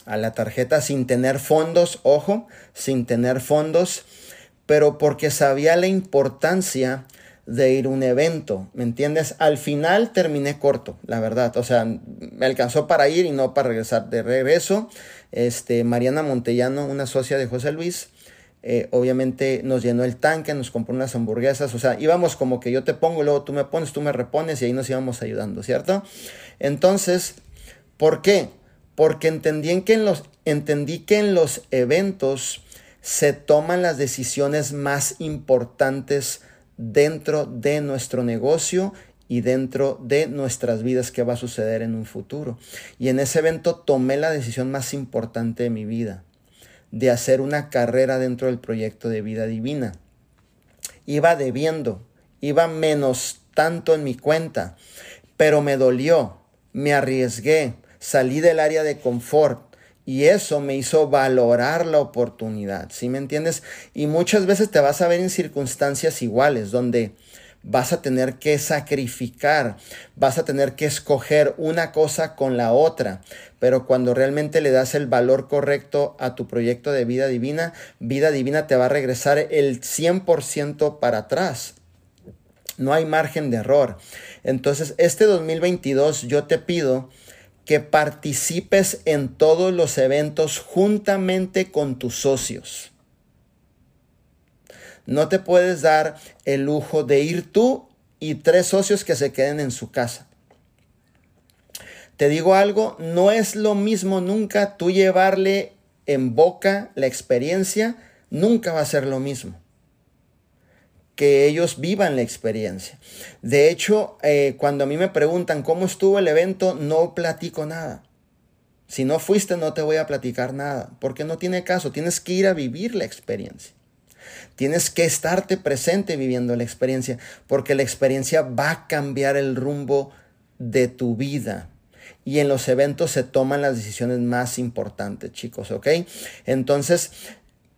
Speaker 2: a la tarjeta sin tener fondos, ojo, sin tener fondos, pero porque sabía la importancia de ir a un evento, ¿me entiendes? Al final terminé corto, la verdad, o sea, me alcanzó para ir y no para regresar. De regreso, este, Mariana Montellano, una socia de José Luis, eh, obviamente nos llenó el tanque, nos compró unas hamburguesas, o sea, íbamos como que yo te pongo, luego tú me pones, tú me repones y ahí nos íbamos ayudando, ¿cierto? Entonces, ¿por qué? Porque entendí que los, entendí que en los eventos se toman las decisiones más importantes dentro de nuestro negocio y dentro de nuestras vidas que va a suceder en un futuro. Y en ese evento tomé la decisión más importante de mi vida de hacer una carrera dentro del proyecto de vida divina. Iba debiendo, iba menos tanto en mi cuenta, pero me dolió, me arriesgué, salí del área de confort y eso me hizo valorar la oportunidad, ¿sí me entiendes? Y muchas veces te vas a ver en circunstancias iguales, donde vas a tener que sacrificar, vas a tener que escoger una cosa con la otra, pero cuando realmente le das el valor correcto a tu proyecto de vida divina, vida divina te va a regresar el 100% para atrás. No hay margen de error. Entonces, este 2022 yo te pido que participes en todos los eventos juntamente con tus socios. No te puedes dar el lujo de ir tú y tres socios que se queden en su casa. Te digo algo, no es lo mismo nunca tú llevarle en boca la experiencia, nunca va a ser lo mismo que ellos vivan la experiencia. De hecho, eh, cuando a mí me preguntan cómo estuvo el evento, no platico nada. Si no fuiste, no te voy a platicar nada, porque no tiene caso, tienes que ir a vivir la experiencia. Tienes que estarte presente viviendo la experiencia, porque la experiencia va a cambiar el rumbo de tu vida. Y en los eventos se toman las decisiones más importantes, chicos, ¿ok? Entonces,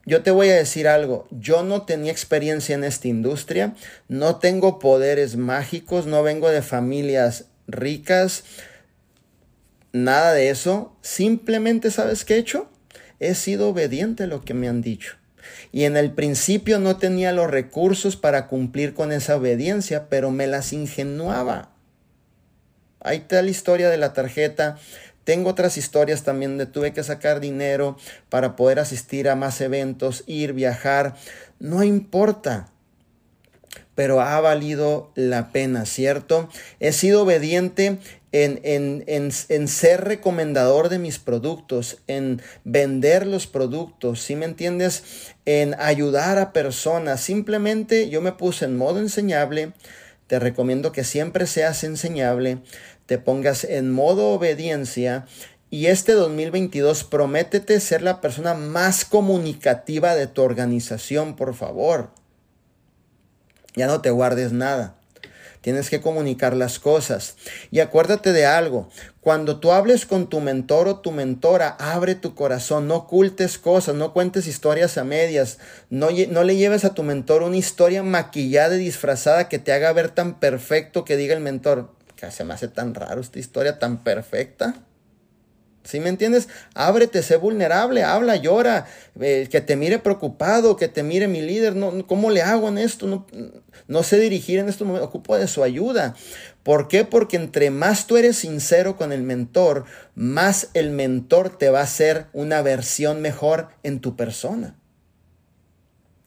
Speaker 2: yo te voy a decir algo, yo no tenía experiencia en esta industria, no tengo poderes mágicos, no vengo de familias ricas, nada de eso, simplemente sabes qué he hecho? He sido obediente a lo que me han dicho. Y en el principio no tenía los recursos para cumplir con esa obediencia, pero me las ingenuaba. Ahí está la historia de la tarjeta. Tengo otras historias también de tuve que sacar dinero para poder asistir a más eventos, ir, viajar. No importa pero ha valido la pena, ¿cierto? He sido obediente en, en, ser recomendador de mis productos, en vender los productos, ¿sí me entiendes? En ayudar a personas. Simplemente yo me puse en modo enseñable. Te recomiendo que siempre seas enseñable, te pongas en modo obediencia y este 2022 prométete ser la persona más comunicativa de tu organización, por favor. Ya no te guardes nada. Tienes que comunicar las cosas. Y acuérdate de algo. Cuando tú hables con tu mentor o tu mentora, abre tu corazón. No ocultes cosas. No cuentes historias a medias. No, no le lleves a tu mentor una historia maquillada y disfrazada que te haga ver tan perfecto que diga el mentor. Que se me hace tan raro esta historia tan perfecta. ¿Sí me entiendes? Ábrete, sé vulnerable, habla, llora, que te mire preocupado, que te mire mi líder, no, ¿cómo le hago en esto? No, no sé dirigir en estos momentos, ocupo de su ayuda. ¿Por qué? Porque entre más tú eres sincero con el mentor, más el mentor te va a hacer una versión mejor en tu persona.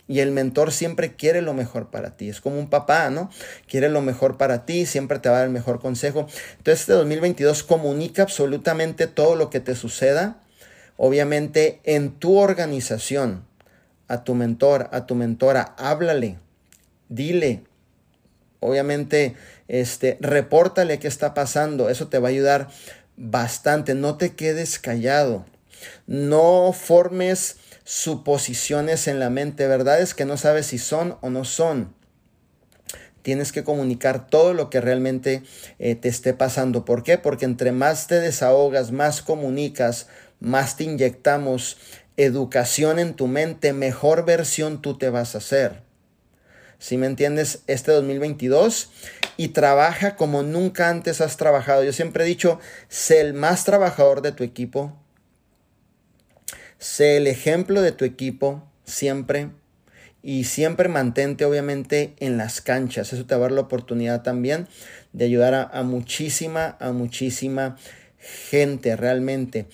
Speaker 2: Y el mentor siempre quiere lo mejor para ti. Es como un papá, ¿no? Quiere lo mejor para ti, siempre te va a dar el mejor consejo. Entonces este 2022 comunica absolutamente todo lo que te suceda Obviamente en tu organización, a tu mentor, a tu mentora, háblale, dile, obviamente, este, repórtale qué está pasando, eso te va a ayudar bastante, no te quedes callado, no formes suposiciones en la mente, verdad es que no sabes si son o no son. Tienes que comunicar todo lo que realmente eh, te esté pasando. ¿Por qué? Porque entre más te desahogas, más comunicas, más te inyectamos educación en tu mente, mejor versión tú te vas a hacer. Si me entiendes, este 2022 y trabaja como nunca antes has trabajado. Yo siempre he dicho, sé el más trabajador de tu equipo, sé el ejemplo de tu equipo siempre y siempre mantente obviamente en las canchas. Eso te va a dar la oportunidad también de ayudar a, muchísima, a muchísima gente realmente.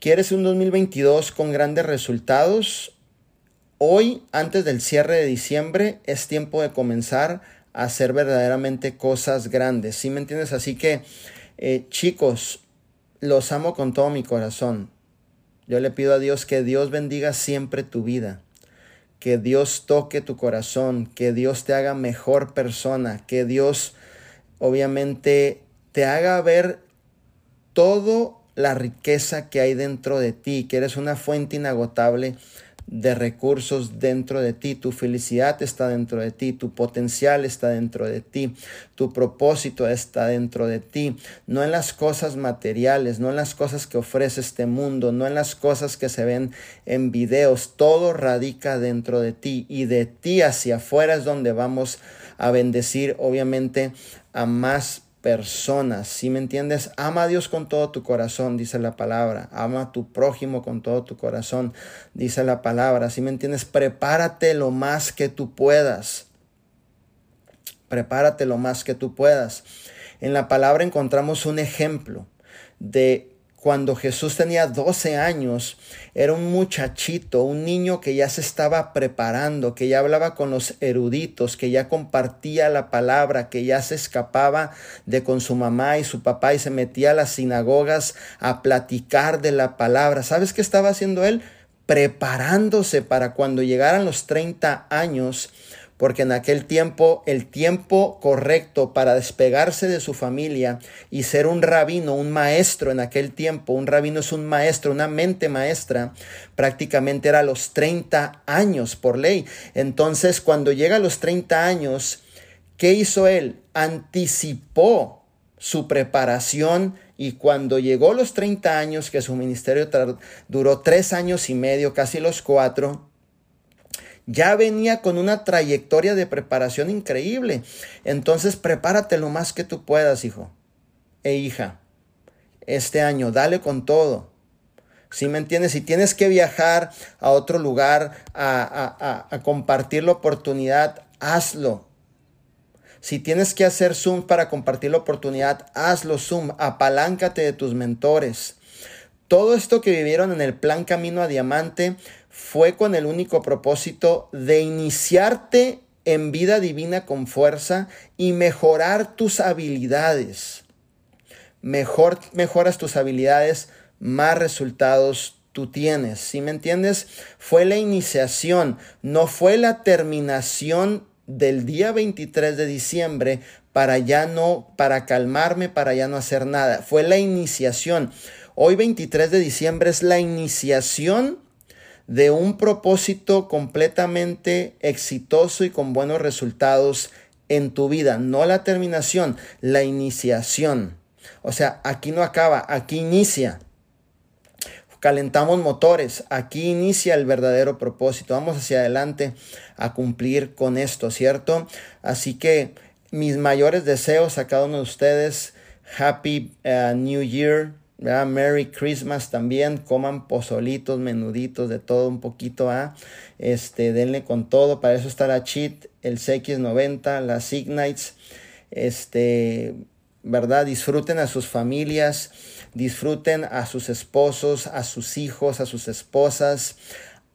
Speaker 2: ¿Quieres un 2022 con grandes resultados? Hoy, antes del cierre de diciembre, es tiempo de comenzar a hacer verdaderamente cosas grandes. ¿Sí me entiendes? Así que, eh, chicos, los amo con todo mi corazón. Yo le pido a Dios que Dios bendiga siempre tu vida, que Dios toque tu corazón, que Dios te haga mejor persona, que Dios obviamente te haga ver todo la riqueza que hay dentro de ti, que eres una fuente inagotable de recursos dentro de ti, tu felicidad está dentro de ti, tu potencial está dentro de ti, tu propósito está dentro de ti, no en las cosas materiales, no en las cosas que ofrece este mundo, no en las cosas que se ven en videos, todo radica dentro de ti y de ti hacia afuera es donde vamos a bendecir obviamente a más personas. Si me entiendes? Ama a Dios con todo tu corazón, dice la palabra. Ama a tu prójimo con todo tu corazón, dice la palabra. Si me entiendes? Prepárate lo más que tú puedas. Prepárate lo más que tú puedas. En la palabra encontramos un ejemplo de cuando Jesús tenía 12 años, era un muchachito, un niño que ya se estaba preparando, que ya hablaba con los eruditos, que ya compartía la palabra, que ya se escapaba de con su mamá y su papá y se metía a las sinagogas a platicar de la palabra. ¿Sabes qué estaba haciendo él? Preparándose para cuando llegaran los 30 años porque en aquel tiempo el tiempo correcto para despegarse de su familia y ser un rabino, un maestro en aquel tiempo, un rabino es un maestro, una mente maestra, prácticamente era a los 30 años por ley. Entonces, cuando llega a los 30 años, ¿qué hizo él? Anticipó su preparación y cuando llegó los 30 años, que su ministerio duró tres años y medio, casi los cuatro, ya venía con una trayectoria de preparación increíble. Entonces prepárate lo más que tú puedas, hijo e hija. Este año, dale con todo. Si me entiendes? Si tienes que viajar a otro lugar a, a, compartir la oportunidad, hazlo. Si tienes que hacer Zoom para compartir la oportunidad, hazlo Zoom. Apaláncate de tus mentores. Todo esto que vivieron en el plan Camino a Diamante fue con el único propósito de iniciarte en vida divina con fuerza y mejorar tus habilidades. Mejor mejoras tus habilidades, más resultados tú tienes. ¿Sí me entiendes? Fue la iniciación, no fue la terminación del día 23 de diciembre para ya no, para calmarme, para ya no hacer nada. Fue la iniciación. Hoy 23 de diciembre es la iniciación de un propósito completamente exitoso y con buenos resultados en tu vida, no la terminación, la iniciación. O sea, aquí no acaba, aquí inicia. Calentamos motores, aquí inicia el verdadero propósito. Vamos hacia adelante a cumplir con esto, ¿cierto? Así que mis mayores deseos a cada uno de ustedes, Happy uh, New Year, Merry Christmas también, coman pozolitos, menuditos, de todo un poquito, ¿ah? Este, denle con todo, para eso está la Cheat, el CX90, las Ignites, este, ¿verdad? Disfruten a sus familias, disfruten a sus esposos, a sus hijos, a sus esposas,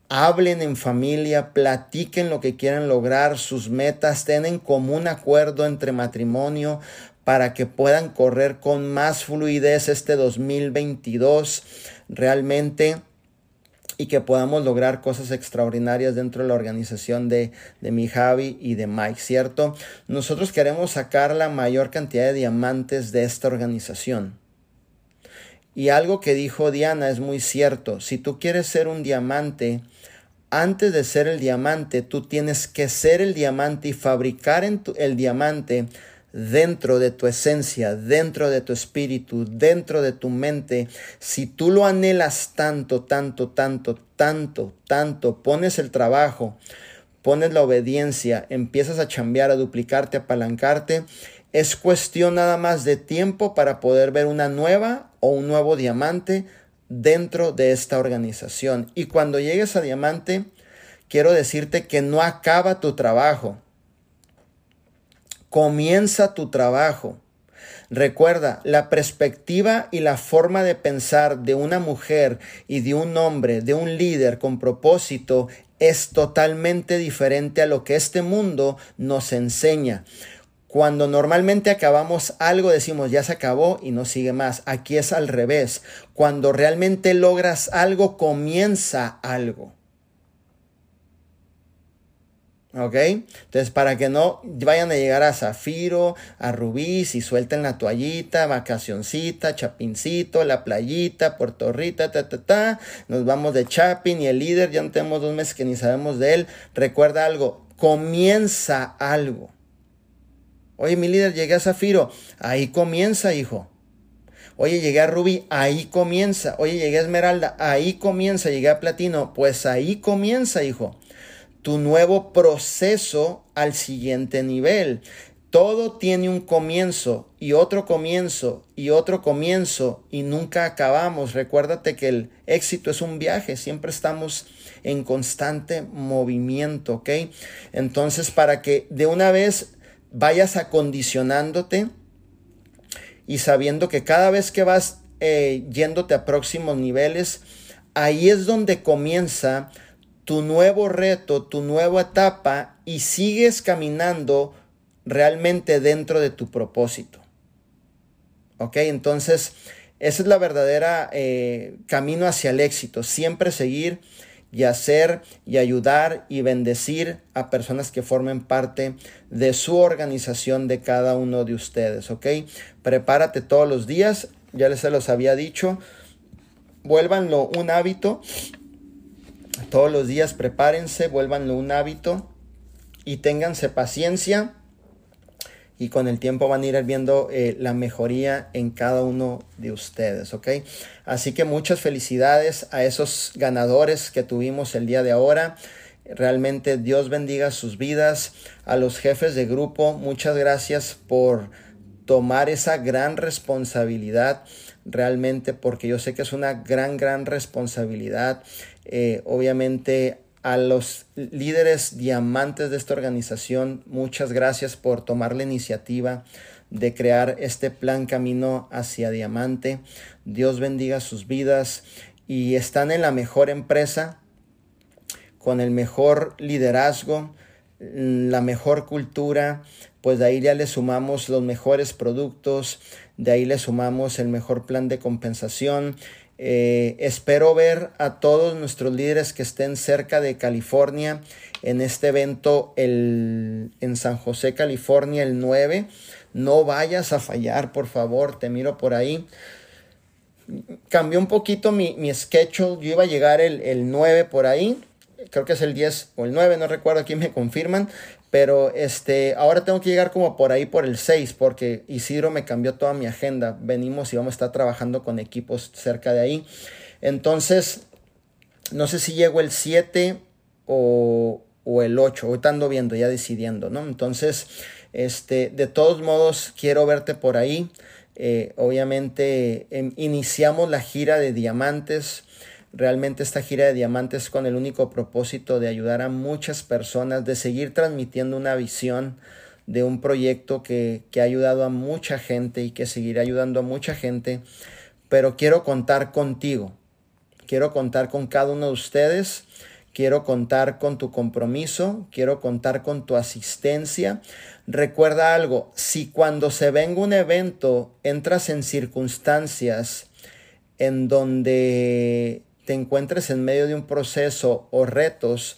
Speaker 2: hablen en familia, platiquen lo que quieran lograr, sus metas, tengan común acuerdo entre matrimonio, para que puedan correr con más fluidez este 2022. realmente y que podamos lograr cosas extraordinarias dentro de la organización de, de mi Javi y de Mike, ¿cierto? Nosotros queremos sacar la mayor cantidad de diamantes de esta organización. Y algo que dijo Diana es muy cierto. Si tú quieres ser un diamante, antes de ser el diamante, tú tienes que ser el diamante y fabricar el diamante dentro de tu esencia, dentro de tu espíritu, dentro de tu mente. Si tú lo anhelas tanto, tanto, tanto, tanto, tanto, pones el trabajo, pones la obediencia, empiezas a chambear, a duplicarte, a apalancarte, es cuestión nada más de tiempo para poder ver una nueva o un nuevo diamante dentro de esta organización. Y cuando llegues a diamante, quiero decirte que no acaba tu trabajo. Comienza tu trabajo. Recuerda, la perspectiva y la forma de pensar de una mujer y de un hombre, de un líder con propósito, es totalmente diferente a lo que este mundo nos enseña. Cuando normalmente acabamos algo decimos ya se acabó y no sigue más. Aquí es al revés. Cuando realmente logras algo comienza algo. ¿Ok? Entonces, para que no vayan a llegar a Zafiro, a Rubí, si suelten la toallita, vacacioncita, Chapincito, la playita, Puerto Rita, ta, ta, ta, nos vamos de Chapin y el líder, ya no tenemos dos meses que ni sabemos de él. Recuerda algo, comienza algo. Oye, mi líder, llegué a Zafiro. Ahí comienza, hijo. Oye, llegué a Rubí. Ahí comienza. Oye, llegué a Esmeralda. Ahí comienza. Llegué a Platino. Pues ahí comienza, hijo. Tu nuevo proceso al siguiente nivel. Todo tiene un comienzo y otro comienzo y otro comienzo y nunca acabamos. Recuérdate que el éxito es un viaje, siempre estamos en constante movimiento, ¿ok? Entonces, para que de una vez vayas acondicionándote y sabiendo que cada vez que vas eh, yéndote a próximos niveles, ahí es donde comienza tu nuevo reto, tu nueva etapa y sigues caminando realmente dentro de tu propósito. ¿Ok? Entonces, esa es la verdadera eh, camino hacia el éxito. Siempre seguir y hacer y ayudar y bendecir a personas que formen parte de su organización de cada uno de ustedes, ¿ok? Prepárate todos los días, ya les se los había dicho, vuélvanlo un hábito, todos los días prepárense, vuélvanlo un hábito y ténganse paciencia y con el tiempo van a ir viendo eh, la mejoría en cada uno de ustedes, ¿ok? Así que muchas felicidades a esos ganadores que tuvimos el día de ahora. Realmente Dios bendiga sus vidas. A los jefes de grupo, muchas gracias por tomar esa gran responsabilidad realmente porque yo sé que es una gran, gran responsabilidad. Eh, obviamente a los líderes diamantes de esta organización, muchas gracias por tomar la iniciativa de crear este plan camino hacia diamante. Dios bendiga sus vidas y están en la mejor empresa, con el mejor liderazgo, la mejor cultura, pues de ahí ya le sumamos los mejores productos, de ahí le sumamos el mejor plan de compensación eh, espero ver a todos nuestros líderes que estén cerca de California en este evento el, en San José, California, el 9. No vayas a fallar, por favor, te miro por ahí. Cambió un poquito mi, mi schedule. Yo iba a llegar el, el 9 por ahí. Creo que es el 10 o el 9, no recuerdo quién me confirman. Pero este, ahora tengo que llegar como por ahí por el 6 porque Isidro me cambió toda mi agenda. Venimos y vamos a estar trabajando con equipos cerca de ahí. Entonces, no sé si llego el 7 o, o el 8. Ahorita ando viendo, ya decidiendo, ¿no? Entonces, este, de todos modos, quiero verte por ahí. Eh, obviamente, em, iniciamos la gira de diamantes. Realmente esta gira de diamantes con el único propósito de ayudar a muchas personas, de seguir transmitiendo una visión de un proyecto que, que ha ayudado a mucha gente y que seguirá ayudando a mucha gente. Pero quiero contar contigo, quiero contar con cada uno de ustedes, quiero contar con tu compromiso, quiero contar con tu asistencia. Recuerda algo, si cuando se venga un evento entras en circunstancias en donde te encuentres en medio de un proceso o retos,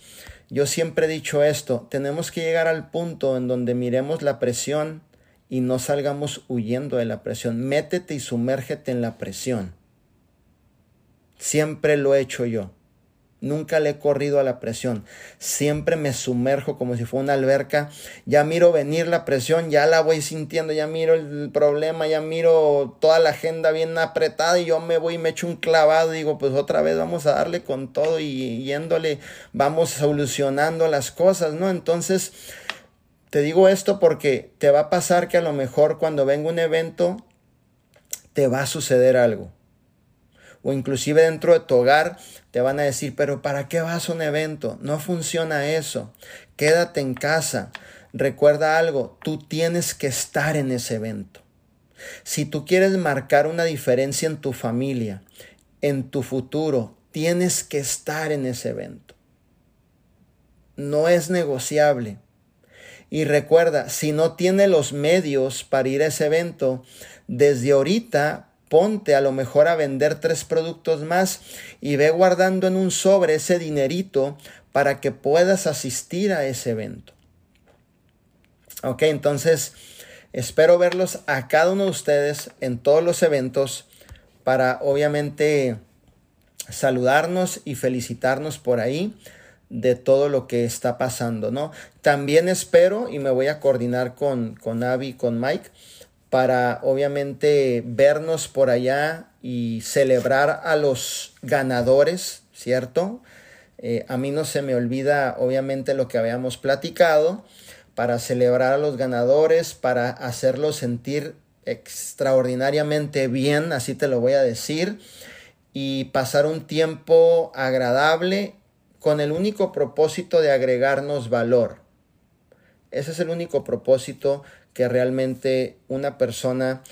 Speaker 2: yo siempre he dicho esto, tenemos que llegar al punto en donde miremos la presión y no salgamos huyendo de la presión. Métete y sumérgete en la presión. Siempre lo he hecho yo. Nunca le he corrido a la presión. Siempre me sumerjo como si fuera una alberca. Ya miro venir la presión, ya la voy sintiendo, ya miro el problema, ya miro toda la agenda bien apretada y yo me voy y me echo un clavado y digo, pues otra vez vamos a darle con todo y yéndole, vamos solucionando las cosas, ¿no? Entonces, te digo esto porque te va a pasar que a lo mejor cuando venga un evento, te va a suceder algo o inclusive dentro de tu hogar te van a decir, pero ¿para qué vas a un evento? No funciona eso. Quédate en casa. Recuerda algo, tú tienes que estar en ese evento. Si tú quieres marcar una diferencia en tu familia, en tu futuro, tienes que estar en ese evento. No es negociable. Y recuerda, si no tiene los medios para ir a ese evento, desde ahorita ponte a lo mejor a vender tres productos más y ve guardando en un sobre ese dinerito para que puedas asistir a ese evento. Ok, entonces espero verlos a cada uno de ustedes en todos los eventos para obviamente saludarnos y felicitarnos por ahí de todo lo que está pasando, ¿no? También espero y me voy a coordinar con, con Abby, con Mike, para obviamente vernos por allá y celebrar a los ganadores, ¿cierto? Eh, a mí no se me olvida obviamente lo que habíamos platicado, para celebrar a los ganadores, para hacerlos sentir extraordinariamente bien, así te lo voy a decir, y pasar un tiempo agradable con el único propósito de agregarnos valor. Ese es el único propósito que realmente una persona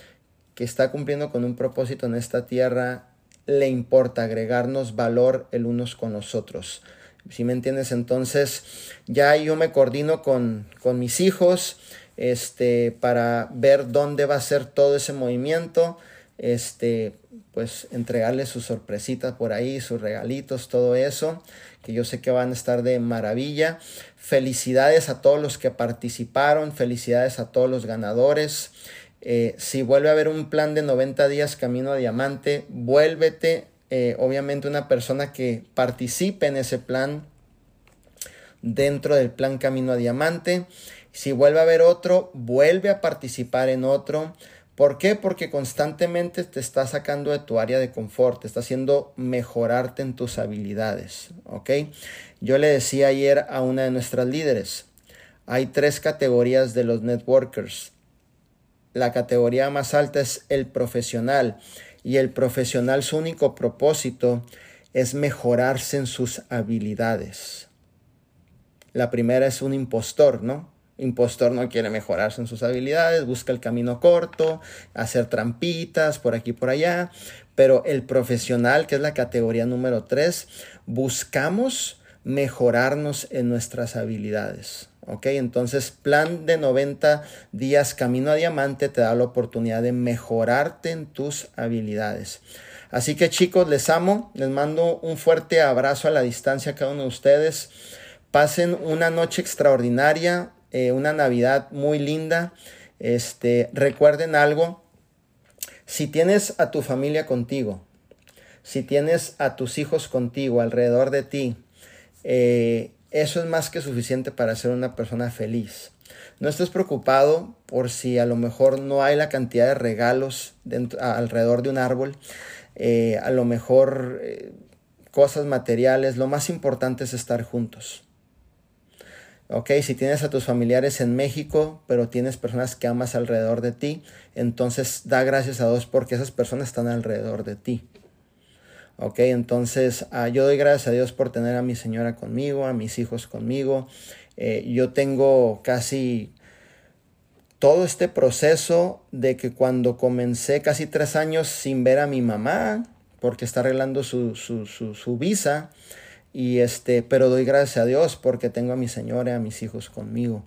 Speaker 2: que está cumpliendo con un propósito en esta tierra le importa agregarnos valor el unos con los otros. Si me entiendes, entonces ya yo me coordino con, con mis hijos este, para ver dónde va a ser todo ese movimiento, este, pues entregarles sus sorpresitas por ahí, sus regalitos, todo eso, que yo sé que van a estar de maravilla. Felicidades a todos los que participaron, felicidades a todos los ganadores. Eh, si vuelve a haber un plan de 90 días camino a diamante, vuélvete, eh, obviamente una persona que participe en ese plan dentro del plan camino a diamante. Si vuelve a haber otro, vuelve a participar en otro. ¿Por qué? Porque constantemente te está sacando de tu área de confort, te está haciendo mejorarte en tus habilidades, ¿ok? Yo le decía ayer a una de nuestras líderes, hay tres categorías de los networkers. La categoría más alta es el profesional y el profesional su único propósito es mejorarse en sus habilidades. La primera es un impostor, ¿no? Impostor no quiere mejorarse en sus habilidades, busca el camino corto, hacer trampitas por aquí por allá, pero el profesional, que es la categoría número 3, buscamos mejorarnos en nuestras habilidades. ¿Ok? Entonces, plan de 90 días camino a diamante te da la oportunidad de mejorarte en tus habilidades. Así que chicos, les amo, les mando un fuerte abrazo a la distancia a cada uno de ustedes. Pasen una noche extraordinaria, eh, una Navidad muy linda. Este, recuerden algo, si tienes a tu familia contigo, si tienes a tus hijos contigo, alrededor de ti, eh, eso es más que suficiente para ser una persona feliz. No estés preocupado por si a lo mejor no hay la cantidad de regalos dentro, alrededor de un árbol, eh, a lo mejor cosas materiales, lo más importante es estar juntos. Ok, si tienes a tus familiares en México, pero tienes personas que amas alrededor de ti, entonces da gracias a Dios porque esas personas están alrededor de ti. Ok, entonces ah, yo doy gracias a Dios por tener a mi señora conmigo, a mis hijos conmigo. Eh, yo tengo casi todo este proceso de que cuando comencé casi tres años sin ver a mi mamá, porque está arreglando su, su, su, su visa, y este, pero doy gracias a Dios porque tengo a mi señora y a mis hijos conmigo.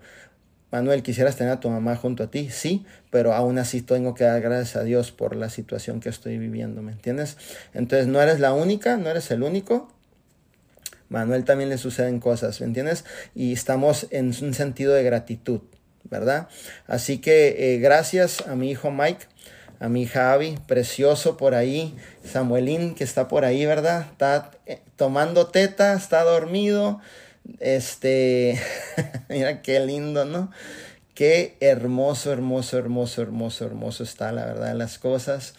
Speaker 2: Manuel, ¿quisieras tener a tu mamá junto a ti? Sí, pero aún así tengo que dar gracias a Dios por la situación que estoy viviendo, ¿me entiendes? Entonces no eres la única, no eres el único. Manuel también le suceden cosas, ¿me entiendes? Y estamos en un sentido de gratitud, ¿verdad? Así que eh, gracias a mi hijo Mike, a mi Abby, precioso por ahí, Samuelín que está por ahí, ¿verdad? Está eh, tomando teta, está dormido, este, mira qué lindo, ¿no? Qué hermoso, hermoso, hermoso, hermoso, hermoso está, la verdad, las cosas.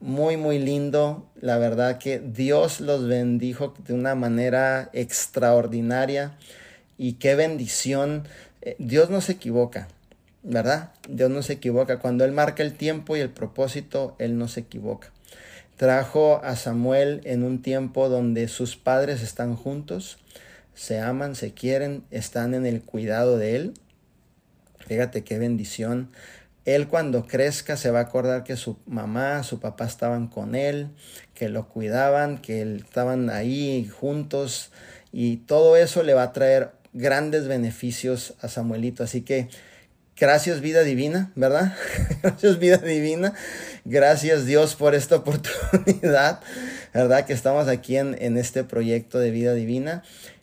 Speaker 2: Muy, muy lindo. La verdad que Dios los bendijo de una manera extraordinaria. Y qué bendición. Eh, Dios no se equivoca, ¿verdad? Dios no se equivoca. Cuando Él marca el tiempo y el propósito, Él no se equivoca. Trajo a Samuel en un tiempo donde sus padres están juntos se aman, se quieren, están en el cuidado de Él. Fíjate qué bendición. Él cuando crezca se va a acordar que su mamá, su papá estaban con él, que lo cuidaban, que estaban ahí juntos y todo eso le va a traer grandes beneficios a Samuelito. Así que gracias vida divina, ¿verdad? gracias vida divina. Gracias Dios por esta oportunidad, ¿verdad? Que estamos aquí en, en este proyecto de vida divina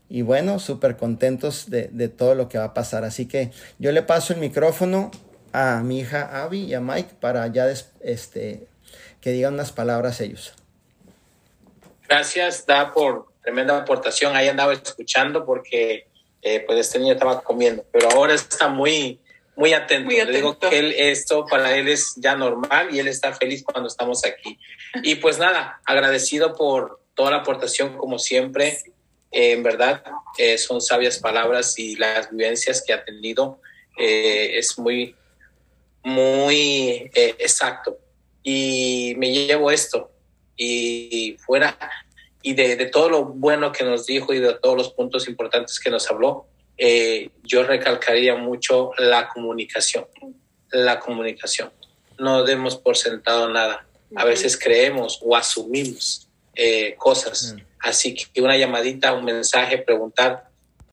Speaker 2: y bueno, súper contentos de, todo lo que va a pasar. Así que yo le paso el micrófono a mi hija Abby y a Mike para ya este, que digan unas palabras ellos.
Speaker 3: Gracias, Da, por tremenda aportación. Ahí andaba escuchando porque eh, pues este niño estaba comiendo, pero ahora está muy, muy atento. Le digo que él, esto para él es ya normal y él está feliz cuando estamos aquí. Y pues nada, agradecido por toda la aportación como siempre en verdad eh, son sabias palabras y las vivencias que ha tenido eh, es muy, muy eh, exacto. Y me llevo esto y fuera y de, de, todo lo bueno que nos dijo y de todos los puntos importantes que nos habló, yo recalcaría mucho la comunicación, la comunicación. No demos por sentado nada. A veces creemos o asumimos cosas. Así que una llamadita, un mensaje, preguntar